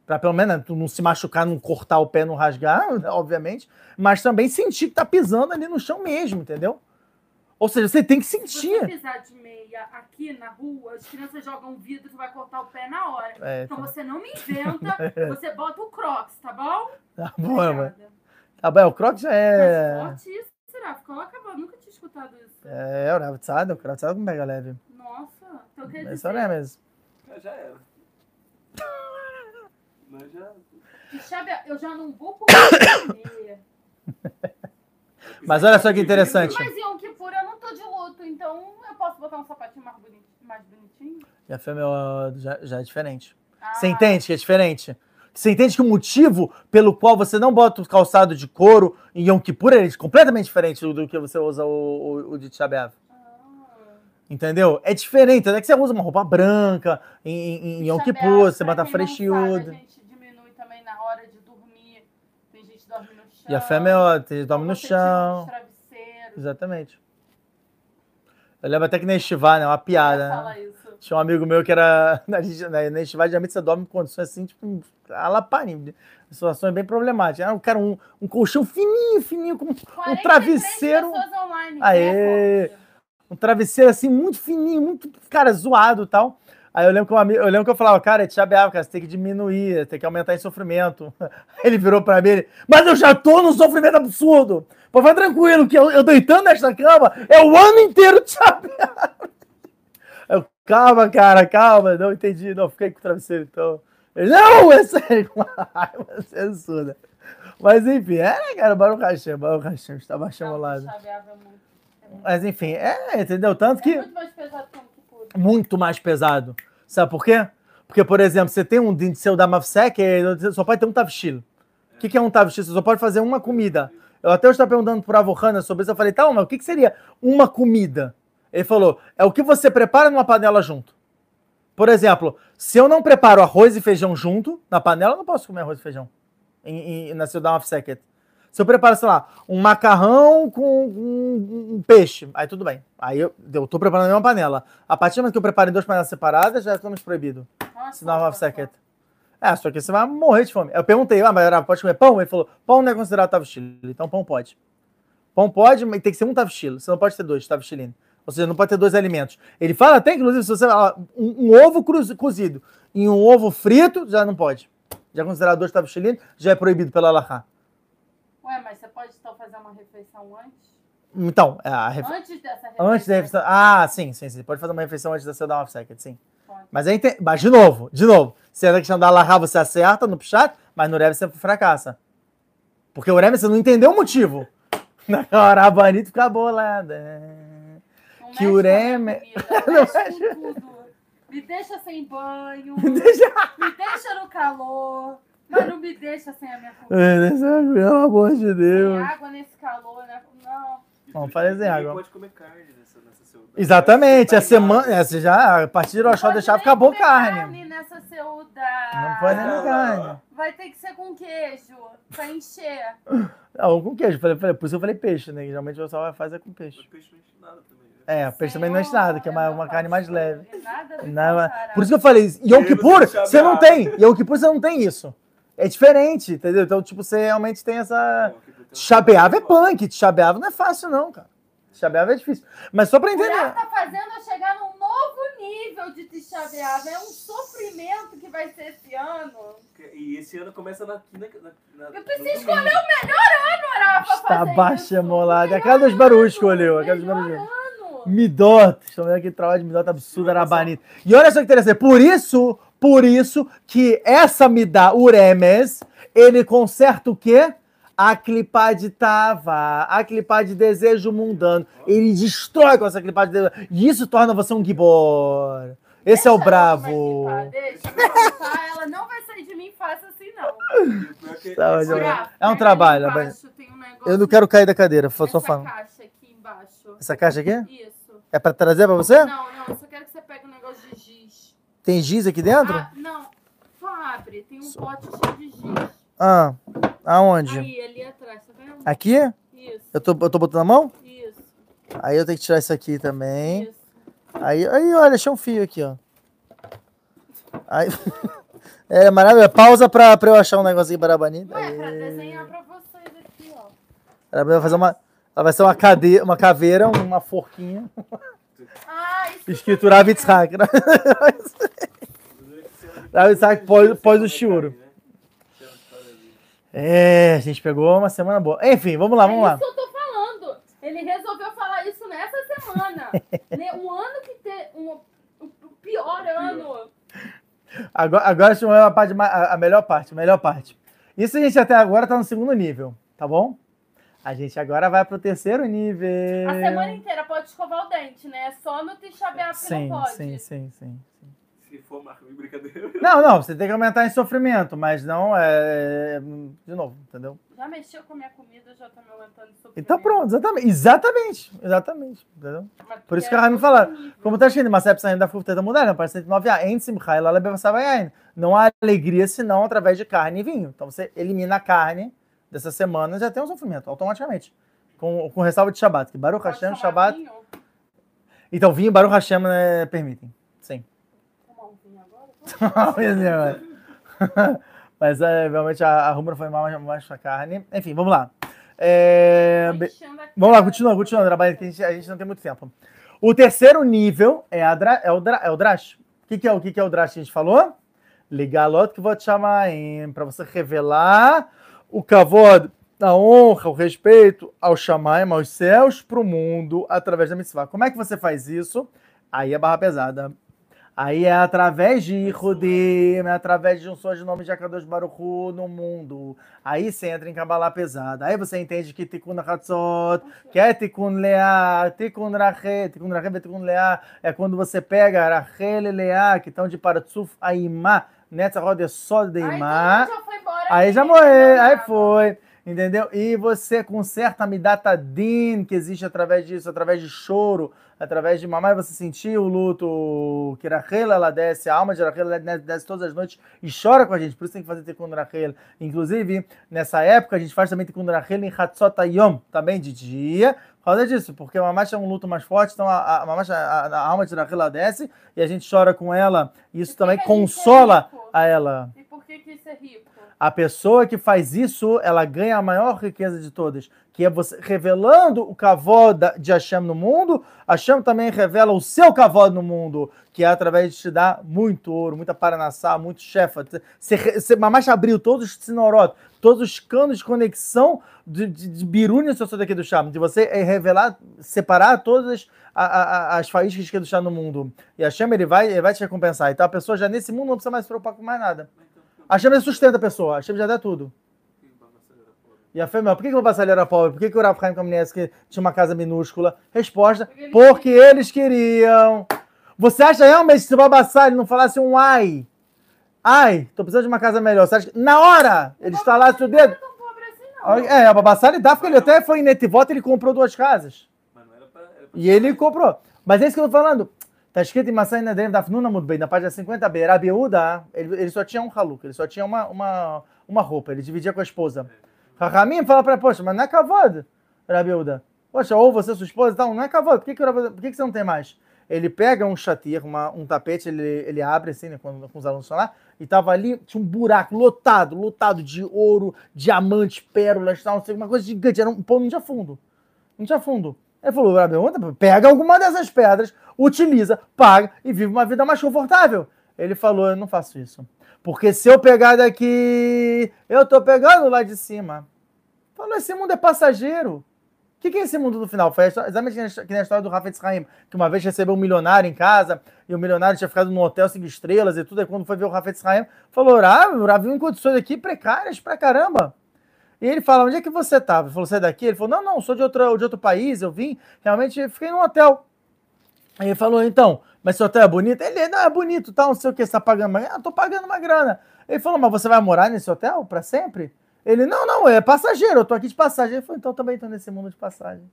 para pelo menos né, tu não se machucar, não cortar o pé, não rasgar, obviamente, mas também sentir que tá pisando ali no chão mesmo, entendeu? Ou seja, você tem que sentir. Se você pisar de meia aqui na rua, as crianças jogam vidro, tu vai cortar o pé na hora. É, então tá. você não me inventa, você bota o Crocs, tá bom? Tá bom, mano. Tá bom, o Crocs já é. Mas forte isso, será? Coloca, eu nunca tinha escutado isso. É, o Rav sabe, o Crocs sabe como pega leve. Nossa, então quer dizer... Esse é mesmo. Já era. Mas já. Sabe, eu já não vou comer. Mas olha só que interessante. Mas Yom Kippur eu não tô de luto, então eu posso botar um sapatinho mais, bonito, mais bonitinho? Já, foi meu, já, já é diferente. Ah. Você entende que é diferente? Você entende que o motivo pelo qual você não bota o calçado de couro em Yom Kippur é completamente diferente do que você usa o, o, o de Tchabev? Entendeu? É diferente, é que você usa uma roupa branca em, em, em Yom Kippur, você bota freshiudo. A gente diminui também na hora de dormir. Tem gente que dorme no chão. E a fêmea, ó, tem gente dorme no chão. Exatamente. Eu lembro até que na Estivá, né? Uma piada. Né? Tinha um amigo meu que era. Na, na Estivá, geralmente você dorme em condições assim, tipo, alaparim. Situações bem problemáticas. Era um cara, um, um colchão fininho, fininho, com um travesseiro. Online, Aê! um travesseiro assim, muito fininho, muito, cara, zoado e tal. Aí eu lembro que, eu, eu lembro que eu falava, cara, é Tiabeava, cara, você tem que diminuir, tem que aumentar em sofrimento. ele virou pra mim, ele, mas eu já tô num sofrimento absurdo. Pô, vai tranquilo, que eu, eu deitando nesta cama é o ano inteiro Tiabeava. Calma, cara, calma. Não entendi. Não, fiquei com o travesseiro, então. Ele, não, é sério. Com uma raiva censura. Mas enfim, é, né, cara? Baruch Hashem, Baruch Hashem, estava chamolado. É. É muito, Mas enfim, é, entendeu? Tanto que é muito mais pesado que um. Muito mais pesado. Sabe por quê? Porque, por exemplo, você tem um din seu da Mafsek, você só pode ter um tavshil. O que, que é um tavshil? Você só pode fazer uma comida. Eu até estava perguntando para o Hana sobre isso. Eu falei, tá, mas o que, que seria uma comida? Ele falou, é o que você prepara numa panela junto. Por exemplo, se eu não preparo arroz e feijão junto na panela, eu não posso comer arroz e feijão em, em, na Ciudad Mafseket. Se eu preparo, sei lá, um macarrão com um, um peixe, aí tudo bem. Aí eu, eu tô preparando mesma panela. A partir do momento que eu preparo em duas panelas separadas, já totalmente proibido. Nossa, Sinal nossa, of second. É, só que você vai morrer de fome. Eu perguntei, ah, mas pode comer pão? Ele falou, pão não é considerado tavshil, então pão pode. Pão pode, mas tem que ser um tavshil. Você não pode ter dois tavshilin. Ou seja, não pode ter dois alimentos. Ele fala até, inclusive, se você um, um ovo cruz- cozido e um ovo frito, já não pode. Já é considerado dois tavshilin, já é proibido pela Allahá. Ué, mas você pode então fazer uma refeição antes? Então, é, a ref- Antes dessa refeição? antes da refeição... Ah, sim, sim, sim. Pode fazer uma refeição antes da você dar uma second, sim. Pode. Mas aí tem... Mas de novo, de novo. Se é da questão da Allahá, você acerta no Pshat, mas no Rebbe você fracassa. Porque o Rebbe você não entendeu o motivo. Na hora a Banito fica bolada. Não que o comida, Não mexe tudo. Me deixa sem banho. Deixa... Me deixa no calor. Mas não me deixa sem a minha comida. Pelo amor de Sem Deus. água nesse calor, né? Não. Vamos fazer Ninguém água. pode comer carne nessa, nessa seu- Exatamente. A semana... ligado? É, você já, a partir de Não Rochó pode deixar, acabou comer carne. nessa seuda. Não pode nem Não, carne. Vai ter que ser com queijo. Pra encher. Não, com queijo. Falei, falei, por isso eu falei peixe, né? Geralmente o pessoal faz é com peixe. Mas peixe não enche nada também. né? É, peixe também não é nada, que é uma, uma carne mais leve. Nada Não, é- por isso que eu falei, Yom Kippur, do você não tem. Yom Kippur, você não tem isso. É diferente, entendeu? Então, tipo, você realmente tem essa... Que Chabeava é punk, chabeava não é fácil não, cara. Chabeava é difícil. Mas só pra O entender. tá fazendo eu chegar num novo nível de Tisha B'Av. É um sofrimento que vai ser esse ano. E esse ano começa na. na, na, na Eu preciso escolher o melhor ano, Ara, pra Está fazer baixa isso. molada. É O a cara dos barulhos escolheu. A cara dos barulhos. ano. Midot. Estão vendo aqui trabalho de Midot absurda na Banita. E olha só que interessante. Por isso, por isso que essa Midá, Uremes, ele conserta o quê? A clipá de tava, a clipá de desejo mundano. Ele destrói com essa clipá de desejo. E isso torna você um gibor. Esse é o Deixa bravo. participar, Deixa ela participar. Ela não vai sair de mim fácil assim, não. O Tá, eu- Olha, é um trabalho, embaixo, um Eu não quero cair da cadeira, só Essa falando. caixa aqui embaixo. Essa caixa aqui? Isso. É pra trazer pra você? Não, não, eu só quero que você pegue um negócio de giz. Tem giz aqui dentro? Ah, não. Só abre. Tem um pote cheio de giz. Ah, aonde? Aí, ali atrás, tá vendo? Aqui? Isso, Eu tô, eu tô botando a mão? isso, Aí eu tenho que tirar isso aqui também. isso. Aí, aí olha, achei um fio aqui, ó. Aí, é maravilha. Pausa pra, pra eu achar um negócio aqui para Banita. Ué, pra desenhar pra vocês aqui, ó. Ela vai fazer uma. Ela vai ser uma, cadeira, uma caveira, uma forquinha. Ah, isso Escrito Rav Yitzhak. Rav Yitzhak pós, pós o choro. É, a gente pegou uma semana boa. Enfim, vamos lá, vamos é lá. isso que eu tô falando. Ele resolveu falar isso nessa semana. Né, um ano que tem. Um, o o pior ano. Agora, agora chegou a, parte, a a melhor parte, a melhor parte. Isso a gente até agora tá no segundo nível, tá bom? A gente agora vai pro terceiro nível. A semana inteira pode escovar o dente, né? Só no Tisha B'Av que Sim, não pode. sim, sim, sim. Brincadeira. Não, não, você tem que aumentar em sofrimento, mas não é. De novo, entendeu? Já mexeu com a minha comida, já tá me aumentando isso. E tá pronto, exatamente. Exatamente, exatamente. Entendeu? Mas Por isso que é Rami outro falaram. nível. Como tá escrito, mas é saindo da fruta da mulher, não parece 109A. Em lá lebevassavayain. Não há alegria senão através de carne e vinho. Então você elimina a carne dessa semana já tem um sofrimento, automaticamente. Com, com ressalva de Shabbat. Que Baruch Hashem, tomar Shabbat. vinho? Então, vinho e Baruch Hashem né, permitem. Sim. Tomar um vinho agora? Mas é, realmente a, a Rumra foi mais, mais pra carne. Enfim, vamos lá. É, be- Vamos lá, continua, continua, trabalho, que a gente, a gente não tem muito tempo. O terceiro nível é, a dra, é, o, dra, é o Drash. O que, que é o que, que é o Drash que a gente falou? Ligalot que vou te chamar para você revelar o kavod, a honra, o respeito ao Shamaim, aos céus, para o mundo, através da mitzvah. Como é que você faz isso? Aí é barra pesada. Aí é através de Ihudim, é através de junções de nome de Akadosh Baruchu no mundo. Aí você entra em Kabbalah pesada. Aí você entende que Tikkun Hatzot, que é Tikkun Leah, Tikkun Rachel, Tikkun Rachel e Tikkun Leah, é quando você pega Rachel e Leah, que estão de Paratsuf Aimá, nessa roda só de Aimá. Aí, já foi embora. Aí já morreu, aí foi. Entendeu? E você conserta a midata din que existe através disso, através de choro, através de mamãe, você sentir o luto, que Rachel, ela desce, a alma de Rachel, ela desce, todas as noites e chora com a gente, por isso tem que fazer Tikkun. Inclusive, nessa época, a gente faz também Tikkun Rachel em Hatzot Yom, também de dia, por causa disso, porque a mamacha é um luto mais forte, então a, a, mamacha, a, a alma de Rachel, ela desce e a gente chora com ela, e isso E também é consola rico? a ela. E por que que isso é rico? A pessoa que faz isso, ela ganha a maior riqueza de todas, que é você revelando o da- de Hashem no mundo. Hashem também revela o seu kavod no mundo, que é através de te dar muito ouro, muita paranassá, muito chefa. Você, mamás abriu todos os sinorot, todos os canos de conexão de, de, de birune social daqui do chá, de você eh, revelar, separar todas a- a- a- as faíscas que do chá no mundo. E Hashem, ele vai, ele vai te recompensar. Então a pessoa já nesse mundo não precisa mais se preocupar com mais nada. A Hashem ele sustenta a pessoa, a Hashem já dá tudo. E a Fêmea, por que, que o Bassalho era pobre? Por que, que o Rav Chaim Kamenetsky tinha uma casa minúscula? Resposta, Porque eles porque eles queriam. Você acha realmente que se o Babassalho não falasse um ai, ai, tô precisando de uma casa melhor, você acha que na hora ele estalasse o dedo? Não é tão pobre assim, não. É, o Babassalho dá, porque ele até foi em Netivota e ele comprou duas casas. Mas não era pra. Era pra E ele comprou. Mas é isso que eu tô falando. Tá escrito em Massai Nedem da Fnuna muito bem, na página 50b. Rabi Yehuda, ele, ele só tinha um haluk, ele só tinha uma, uma, uma roupa, ele dividia com a esposa. Rahamim fala ele, poxa, mas não é kavod, Rabi Yehuda. Poxa, ou você, sua esposa e tal, não é kavod, por que, que, por que, que você não tem mais? Ele pega um chatir, uma, um tapete, ele, ele abre assim, né, quando com os alunos lá, e tava ali, tinha um buraco lotado, lotado de ouro, diamante, pérolas, tal, não sei, uma coisa gigante, era um pão, não tinha fundo. Não tinha fundo. Ele falou, Rabi Yehuda, pega alguma dessas pedras, utiliza, paga e vive uma vida mais confortável. Ele falou, eu não faço isso. Porque se eu pegar daqui, eu tô pegando lá de cima. Falou, esse mundo é passageiro. O que, que é esse mundo do final? Foi exatamente que na história do Rafa Israim, que uma vez recebeu um milionário em casa, e o milionário tinha ficado num hotel cinco estrelas e tudo, aí quando foi ver o Rafa Israim, falou, ah, o Ravi em condições aqui precárias pra caramba. E ele fala, onde é que você tava? Ele falou, você é daqui? Ele falou, não, não, sou de outro, de outro país, eu vim, realmente fiquei num hotel. Aí ele falou, então, mas esse hotel é bonito? Ele, não, é bonito, tal, não sei o que, você tá pagando uma grana? Ah, tô pagando uma grana. Ele falou, mas você vai morar nesse hotel pra sempre? Ele, não, não, é passageiro, eu tô aqui de passagem. Ele falou, então também tô nesse mundo de passagem.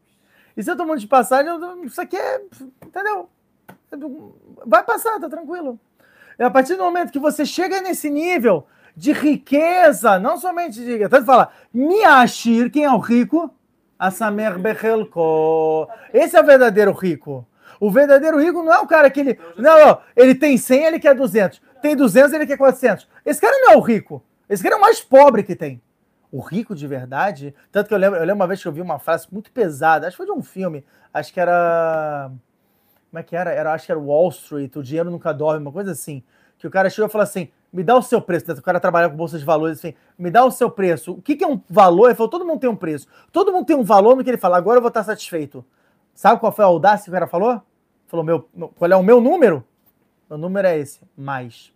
E se eu tô mundo de passagem, eu- isso aqui é, entendeu? Vai passar, tá tranquilo. E a partir do momento que você chega nesse nível de riqueza, não somente de. Tanto fala, Miashir, quem é o rico? Asamer Bechelko. Esse é o verdadeiro rico. O verdadeiro rico não é o cara que ele. Não, não, ele tem 100, ele quer 200. Tem 200, ele quer 400. Esse cara não é o rico. Esse cara é o mais pobre que tem. O rico de verdade. Tanto que eu lembro, eu lembro uma vez que eu vi uma frase muito pesada, acho que foi de um filme, acho que era. Como é que era? era acho que era Wall Street, o dinheiro nunca dorme, uma coisa assim. Que o cara chegou e falou assim: me dá o seu preço. O cara trabalha com bolsa de valores, assim, me dá o seu preço. O que, que é um valor? Ele falou: todo mundo tem um preço. Todo mundo tem um valor no que ele fala, agora eu vou estar satisfeito. Sabe qual foi a audácia que o cara falou? Falou: meu, meu- qual é o meu número? O número é esse, mais.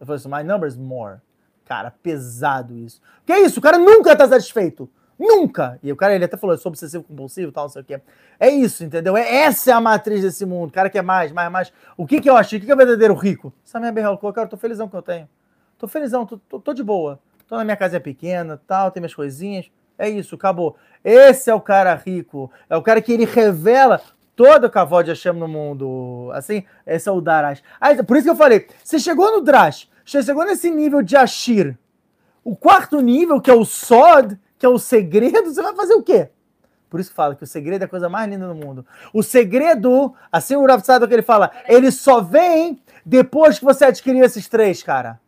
Eu falei assim: my number is more. Cara, pesado isso. Que isso? O cara nunca tá satisfeito. Nunca! E o cara, ele até falou, eu sou obsessivo compulsivo e tal, não sei o quê. É isso, entendeu? É, essa é a matriz desse mundo. O cara quer mais, mais, mais. O que que eu achei? O que que é verdadeiro rico? Essa minha berra, cara, eu tô felizão que eu tenho. Tô felizão, tô, tô, tô de boa. Tô na minha casinha pequena, tal, tem minhas coisinhas. É isso, acabou. Esse é o cara rico. É o cara que ele revela todo o cavalo de Hashem no mundo. Assim, esse é o Darash. Aí, por isso que eu falei, você chegou no Drash, você chegou nesse nível de Ashir. O quarto nível, que é o Sod, que é o segredo, você vai fazer o quê? Por isso que fala que o segredo é a coisa mais linda do mundo. O segredo, assim o Rav Tzadok, ele fala, ele só vem depois que você adquirir esses três, cara.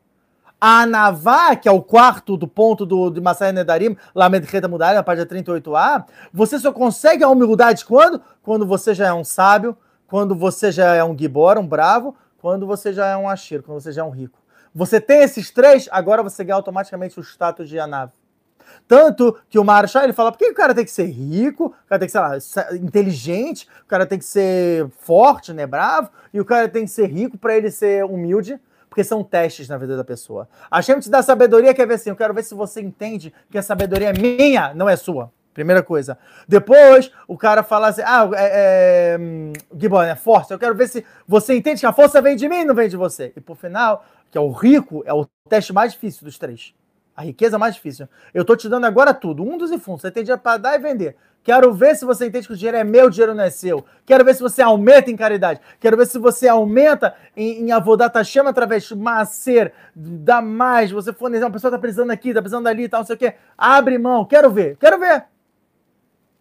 A Anavá, que é o quarto do ponto do, de Masai Nedarim, Lamed Reta Mudar, na página 38a, você só consegue a humildade quando? Quando você já é um sábio, quando você já é um Gibor, um bravo, quando você já é um Ashir, quando você já é um rico. Você tem esses três, agora você ganha automaticamente o status de Anav. Tanto que o Marshall, ele fala, por que o cara tem que ser rico, o cara tem que ser lá, inteligente, o cara tem que ser forte, né, bravo, e o cara tem que ser rico para ele ser humilde, porque são testes na vida da pessoa. A Shem te dá sabedoria, quer ver assim, eu quero ver se você entende que a sabedoria é minha, não é sua. Primeira coisa. Depois, o cara fala assim, ah, é, é, hum, Gibbon, é força. Eu quero ver se você entende que a força vem de mim não vem de você. E por final, que é o rico, é o teste mais difícil dos três. A riqueza mais difícil. Eu tô te dando agora tudo, um dos e fundos. Você tem dinheiro para dar e vender. Quero ver se você entende que o dinheiro é meu, o dinheiro não é seu. Quero ver se você aumenta em caridade. Quero ver se você aumenta em, em Avodat Hashem através de macer, dá mais. Você fornecer, uma pessoa tá precisando aqui, tá precisando ali, tal, não sei o quê. Abre mão. Quero ver, quero ver.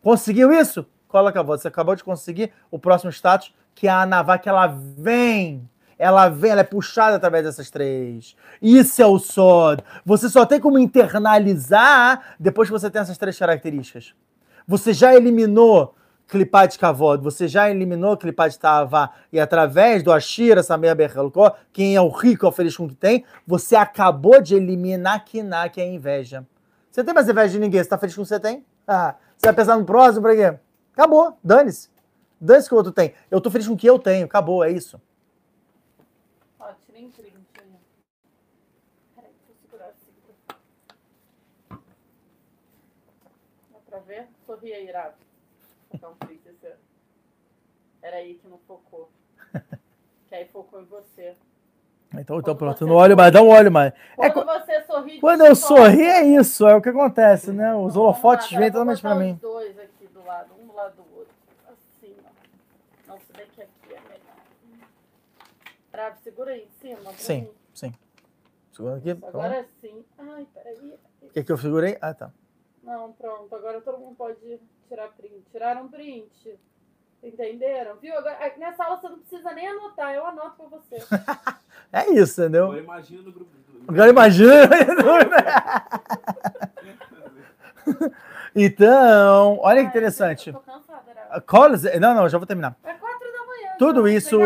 Conseguiu isso? Coloca a voz. Você acabou de conseguir o próximo status, que é a que ela vem. Ela vem, ela é puxada através dessas três. Isso é o Sod. Você só tem como internalizar depois que você tem essas três características. Você já eliminou Clipar de Kavod, você já eliminou Clipar de Tavá, e através do Ashira, Samer Berhalkó, quem é o rico, é o feliz com o que tem, você acabou de eliminar Kiná, que é a inveja. Você tem mais inveja de ninguém, você tá feliz com o que você tem? Ah, você vai pensar no próximo, pra quê? Acabou, dane-se. Dane-se que o outro tem. Eu tô feliz com o que eu tenho, acabou, é isso. Ó, tirei em print aí. Peraí, deixa eu segurar assim. Dá pra ver? Sorri aí, botar um print esse. Era aí que não focou. Que aí focou em você. Então, então pronto, não olho mais, dá um olho mais. É, Quando você sorri, quando eu sorri, é isso, é o que acontece, né? Os holofotes vêm totalmente pra mim. Os dois aqui do lado, um do lado do outro. Assim, ó. Não, se bem que aqui é melhor. Bravo, segura aí em cima. Sim, mim. sim. Segura aqui. Pronto. Agora sim. Ai, peraí. O que, que eu segurei? Ah, tá. Não, pronto. Agora todo mundo pode tirar print. Tiraram print. Entenderam? Viu? Agora, aqui nessa aula você não precisa nem anotar. Eu anoto pra você. É isso, entendeu? Agora imagina no grupo. Agora imagina. então, olha que Ai, interessante. Eu tô cansada, era. Collins, não, não, já vou terminar. É quatro da manhã. Tudo já. isso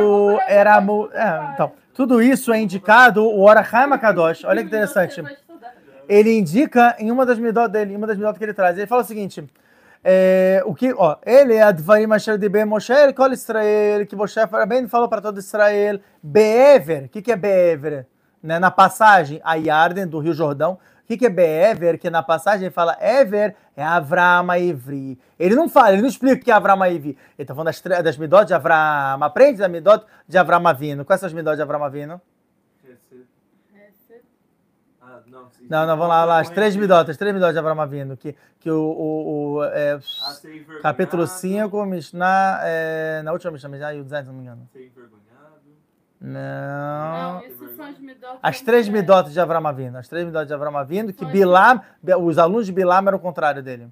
era. É, então, tudo isso é indicado o Orachaim Akadosh. Olha que interessante. Ele indica em uma das midot dele, em uma das midot que ele traz. Ele fala o seguinte: é, o que, ó, ele é Advarim Asher de Ben Moshe, cola Israel, que Moshe bem falou para todo Israel. Be'ever, o que, que é Be'ever? Né, na passagem a Yarden, do Rio Jordão, o que, que é Be'ever? Que na passagem ele fala Ever é Avram Ivri. Ele não fala, ele não explica o que é Avram Ivri. Ele tá falando das, das midot de Avram. Aprende da midot de Avram Avino. Quais são as midot de Avram Avino? Esse- Esse- Ah, não. Não, vamos lá, lá as três midotas, as três midotas de Avram Avinu, que, que o, o, o, é, Ah, capítulo 5, Mishnah, é, na última Mishnah, Mishnah Yudzain, se não me engano. Não. Não, as midotas. As três midotas de Avram Avinu, as três midotas de Avram Avinu, que Bilam, os alunos de Bilam eram o contrário dele.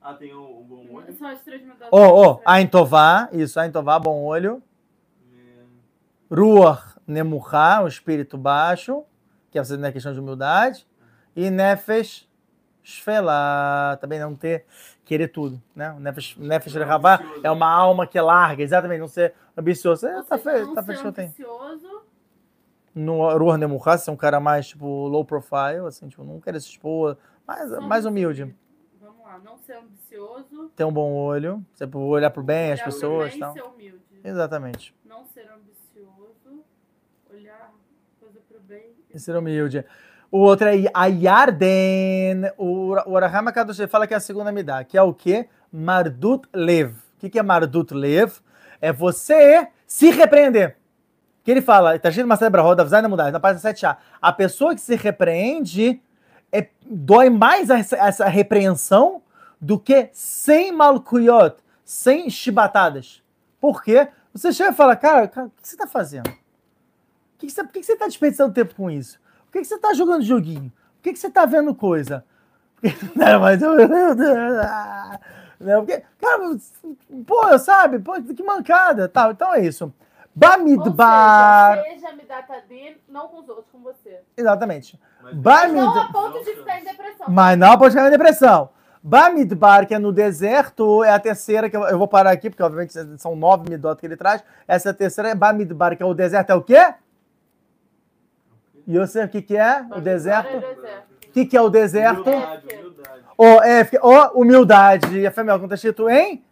Ah, tem um, um bom olho. São as três midotas. Ô, ô, Ain Tová, isso, Ain Tová, bom olho. É, Ruach Nemuchá, o espírito baixo, que é você na questão de humildade. E Nefesh Shfelá, também não ter, querer tudo, né? O Nefesh, Nefesh é ambicioso. é uma alma que é larga, exatamente, não ser ambicioso. É, tá feio, tá feio que eu tenho. ambicioso, No Ruach Nemuchá, ser um cara mais, tipo, low profile, assim, tipo, não querer se expor, mais, mais humilde. Vamos lá, não ser ambicioso. Ter um bom olho, você olhar pro bem, as olhar pessoas bem tal. ser humilde. Exatamente. Não ser ambicioso, olhar coisa pro bem. E ser humilde. O outro é a Yarden. O o Arahama Kadosh fala que é a segunda midá, que é o quê? Mardut Lev. O que é Mardut Lev? É você se repreender. Que ele fala, tá escrito Masai Brahod, Avzai na mudar, na página 7a. A pessoa que se repreende é, dói mais essa, essa repreensão do que sem malkuyot, sem chibatadas. Por quê? Você chega e fala, cara, cara, o que você tá fazendo? Por que, que, você, por que, que você tá desperdiçando tempo com isso? Por que, que você tá jogando joguinho? Por que, que você tá vendo coisa? Porque, não, mas eu, ah, não, porque, cara, pô, sabe? Pô, que mancada, tal. Então é isso. Bamidbar. Ou seja, seja Midatadin, não com os outros, com você. Exatamente. mas- Bamid- Não a ponto de ficar em depressão. Mas não pode ficar em depressão. Bamidbar, que é no deserto, é a terceira, que eu, eu vou parar aqui, porque obviamente são nove midot que ele traz. Essa terceira é Bamidbar, que é o deserto, é o quê? Yosef, o que, que é? O deserto? é deserto. O que, que é o deserto? Humildade, humildade. Ó, é, ó, humildade. E a Femel, quando tá escrito em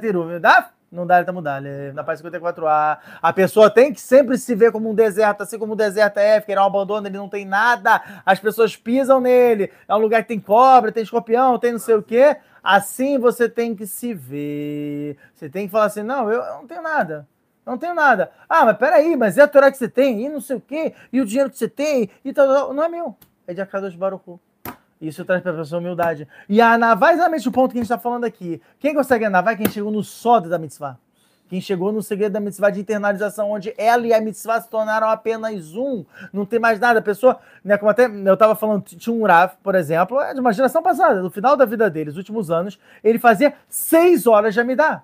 Teru, humildade? Não dá, tá mudar. Na página 54A. A pessoa tem que sempre se ver como um deserto, assim como o deserto é F, que ele é um abandono, ele não tem nada. As pessoas pisam nele. É um lugar que tem cobra, tem escorpião, tem não sei o quê. Assim você tem que se ver. Você tem que falar assim: não, eu, eu não tenho nada. Não tenho nada. Ah, mas peraí, mas é a Torá que você tem, e não sei o quê, e o dinheiro que você tem, e tal, tal. Não é meu. É de Akadosh Baruch Hu. Isso traz para a pessoa humildade. E a Anavá é exatamente o ponto que a gente está falando aqui. Quem consegue Anavá é quem chegou no sódio da mitzvah. Quem chegou no segredo da mitzvah de internalização, onde ela e a mitzvah se tornaram apenas um. Não tem mais nada. A pessoa, né, como até eu estava falando, tinha um Rav, por exemplo, é de uma geração passada, no final da vida dele, nos últimos anos, ele fazia seis horas de Amidá.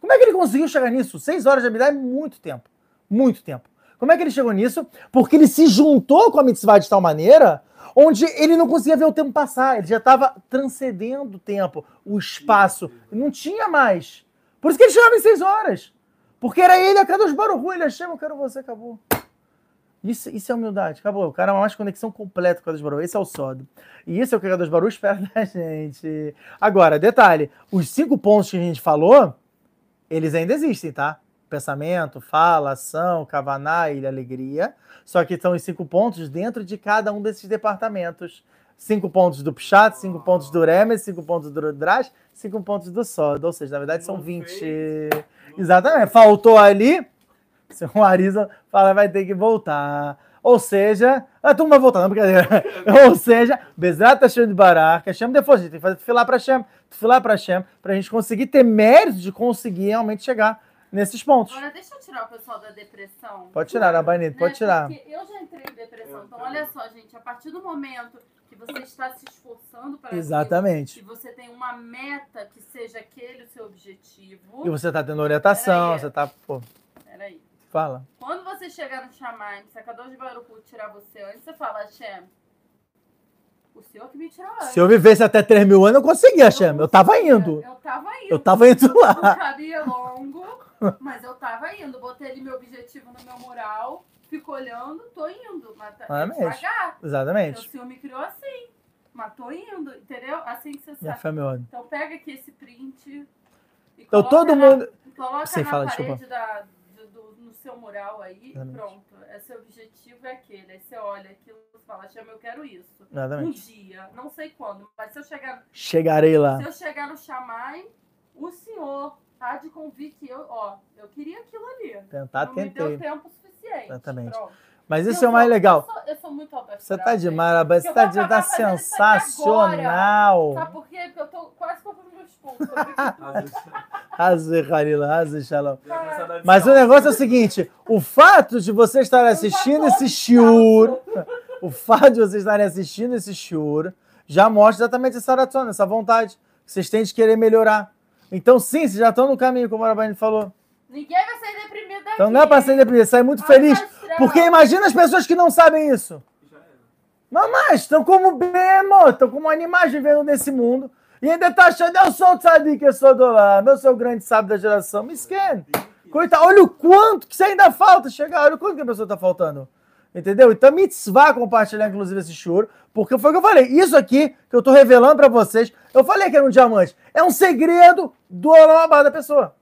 Como é que ele conseguiu chegar nisso? Seis horas de Amidá é muito tempo. Muito tempo. Como é que ele chegou nisso? Porque ele se juntou com a mitzvah de tal maneira onde ele não conseguia ver o tempo passar. Ele já estava transcendendo o tempo, o espaço. Não tinha mais. Por isso que ele chegava em seis horas. Porque era ele, a cada dos Baruhu, ele achava, eu quero você, acabou. Isso, isso é humildade, acabou. O cara é mais conexão completa com a dos Baruhu. Esse é o sódio. E isso é o que a dos Baruhu espera da gente. Agora, detalhe: os cinco pontos que a gente falou, eles ainda existem, tá? Pensamento, fala, ação, kavaná e alegria. Só que são os cinco pontos dentro de cada um desses departamentos. Cinco pontos do Pshat, cinco pontos do Remes, cinco pontos do Rudrash, cinco pontos do Sod. Ou seja, na verdade são Não 20. fez, Exatamente. Faltou ali. Seu Arisa fala, vai ter que voltar. Ou seja, a turma não brincadeira. Ou seja, Bezat Hashem de Barar, que Hashem depois, a gente tem que fazer filar para Hashem, filar para Hashem, para a gente conseguir ter mérito de conseguir realmente chegar nesses pontos. Agora, deixa eu tirar o pessoal da depressão. Pode tirar, Rabanito, né? pode tirar. Porque eu já entrei em depressão. Então, olha só, gente, a partir do momento que você está se esforçando para Exatamente. que você tem uma meta que seja aquele o seu objetivo. E você tá tendo orientação, Peraí. você tá. Fala. Quando você chegar no Shamaim, se a Kadosh Baruch tirar você antes, você fala, Hashem, o senhor que me tirou antes. Se eu vivesse até 3 mil anos, eu conseguia, Hashem. Eu tava conseguia. indo. Eu tava indo. Eu tava indo lá. cabelo é longo, mas eu tava indo. Botei ali meu objetivo no meu mural, fico olhando, tô indo. Mas tá é mesmo. devagar. O Exatamente. senhor me criou assim. Mas tô indo, entendeu? Assim que você sabe. fé, meu. Então pega aqui esse print. E Então todo na- mundo. Coloca Sim, na fala, parede desculpa. da, seu mural aí. Exatamente. Pronto. Esse objetivo é aquele. Aí você olha aquilo e fala, Chama, eu quero isso. Um Exatamente. dia, não sei quando, mas se eu chegar, Chegarei lá. se eu chegar no Chamai, o senhor há de convir que eu, ó, eu queria aquilo ali. Tentar, não me deu tentei. tempo suficiente. Exatamente. Pronto. Mas Eu isso é o mais legal. Eu sou, eu sou muito autoestimada. Você tá demais. Você Eu tá, tá sensacional. Sabe por quê? Porque eu tô quase eu meu expulso. Mas o negócio é o seguinte: o fato de você estar assistindo esse shiur, o fato de vocês estarem assistindo esse shiur, já mostra exatamente essa oração, essa vontade que vocês têm de querer melhorar. Então, sim, vocês já estão no caminho, como a Rabani falou. Ninguém vai sair deprimido daqui. Então não é para sair deprimido, sair muito feliz. Porque imagina as pessoas que não sabem isso. Já era. Mamãe, estão como bemo, estão como animais vivendo nesse mundo. E ainda tá achando, eu sou o tzadik, eu sou do lá, eu sou o grande sábio da geração. Me esquece. Coitado, olha o quanto que isso ainda falta chegar, olha o quanto que a pessoa tá faltando. Entendeu? Então, mitzvah compartilhar, inclusive, esse choro, porque foi o que eu falei. Isso aqui que eu tô revelando pra vocês, eu falei que era um diamante. É um segredo do Olamabá da pessoa.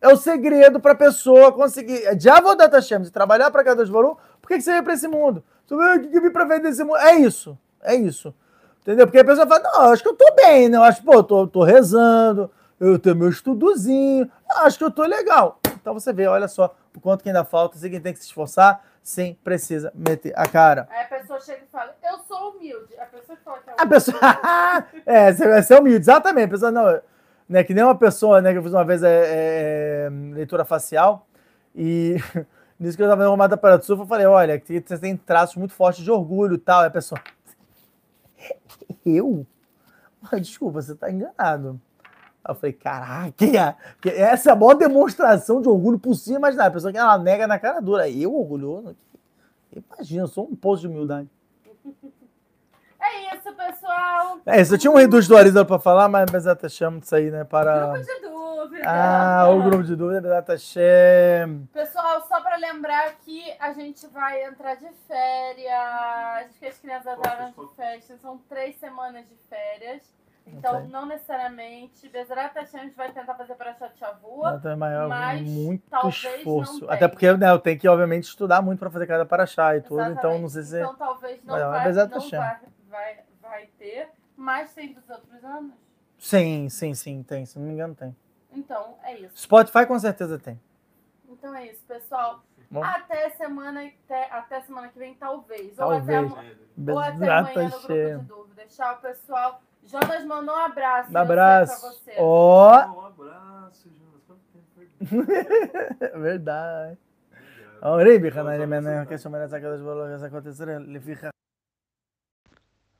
É o segredo pra pessoa conseguir. De Avodat Hashem, de trabalhar pra cada Baru, por que, que você veio pra esse mundo? Você veio que vir pra ver desse mundo. É isso. É isso. Entendeu? Porque a pessoa fala, não, acho que eu tô bem, né? Eu acho, pô, eu tô, tô rezando, eu tenho meu estudozinho, acho que eu tô legal. Então você vê, olha só, o quanto que ainda falta, você que tem que se esforçar, sim, precisa meter a cara. Aí a pessoa chega e fala, eu sou humilde. A pessoa fala que é A humilde. pessoa. é, você vai ser humilde, exatamente. A pessoa não. Né, que nem uma pessoa, né, que eu fiz uma vez é, é, leitura facial, e nisso que eu tava uma para sul, eu falei, olha, que você tem traços muito fortes de orgulho e tal. Aí a pessoa. Eu? Ah, Desculpa, você tá enganado. Aí eu falei, caraca, que essa é a maior demonstração de orgulho possível, mas a pessoa que ela nega na cara dura. Eu orgulhoso? Imagina, eu sou um poço de humildade. É isso, pessoal. É isso, eu tinha um reduz do Arisa pra falar, mas Bezat Hashem isso aí, né, para... Grupo de dúvida. Ah, o grupo de dúvida, Bezat Hashem. Pessoal, só pra lembrar que a gente vai entrar de férias. Acho que as crianças entraram de férias. São três semanas de férias. Então, sei. não necessariamente. Bezerra Hashem a gente vai tentar fazer para Chavua. Então é maior, mas muito talvez esforço. não Até porque né, eu tenho que, obviamente, estudar muito para fazer cada paraxá e tudo, então não sei se. Então talvez não Vai uma vai, não vai, vai, vai ter, mas tem dos outros anos? Sim, sim, sim, tem. Se não me engano, tem. Então, é isso. Spotify com certeza tem. Então é isso, pessoal. Bom. Até semana, até, até, semana que vem, talvez. talvez. Ou até, ou até amanhã no grupo de dúvidas. Tchau, pessoal. Jonas mandou um abraço. Um abraço. Ó. você. Oh. Oh, um abraço, Jonas. Verdade. Horrible, Canal é Menor, que eso merece que los que se acontecieron. ele fica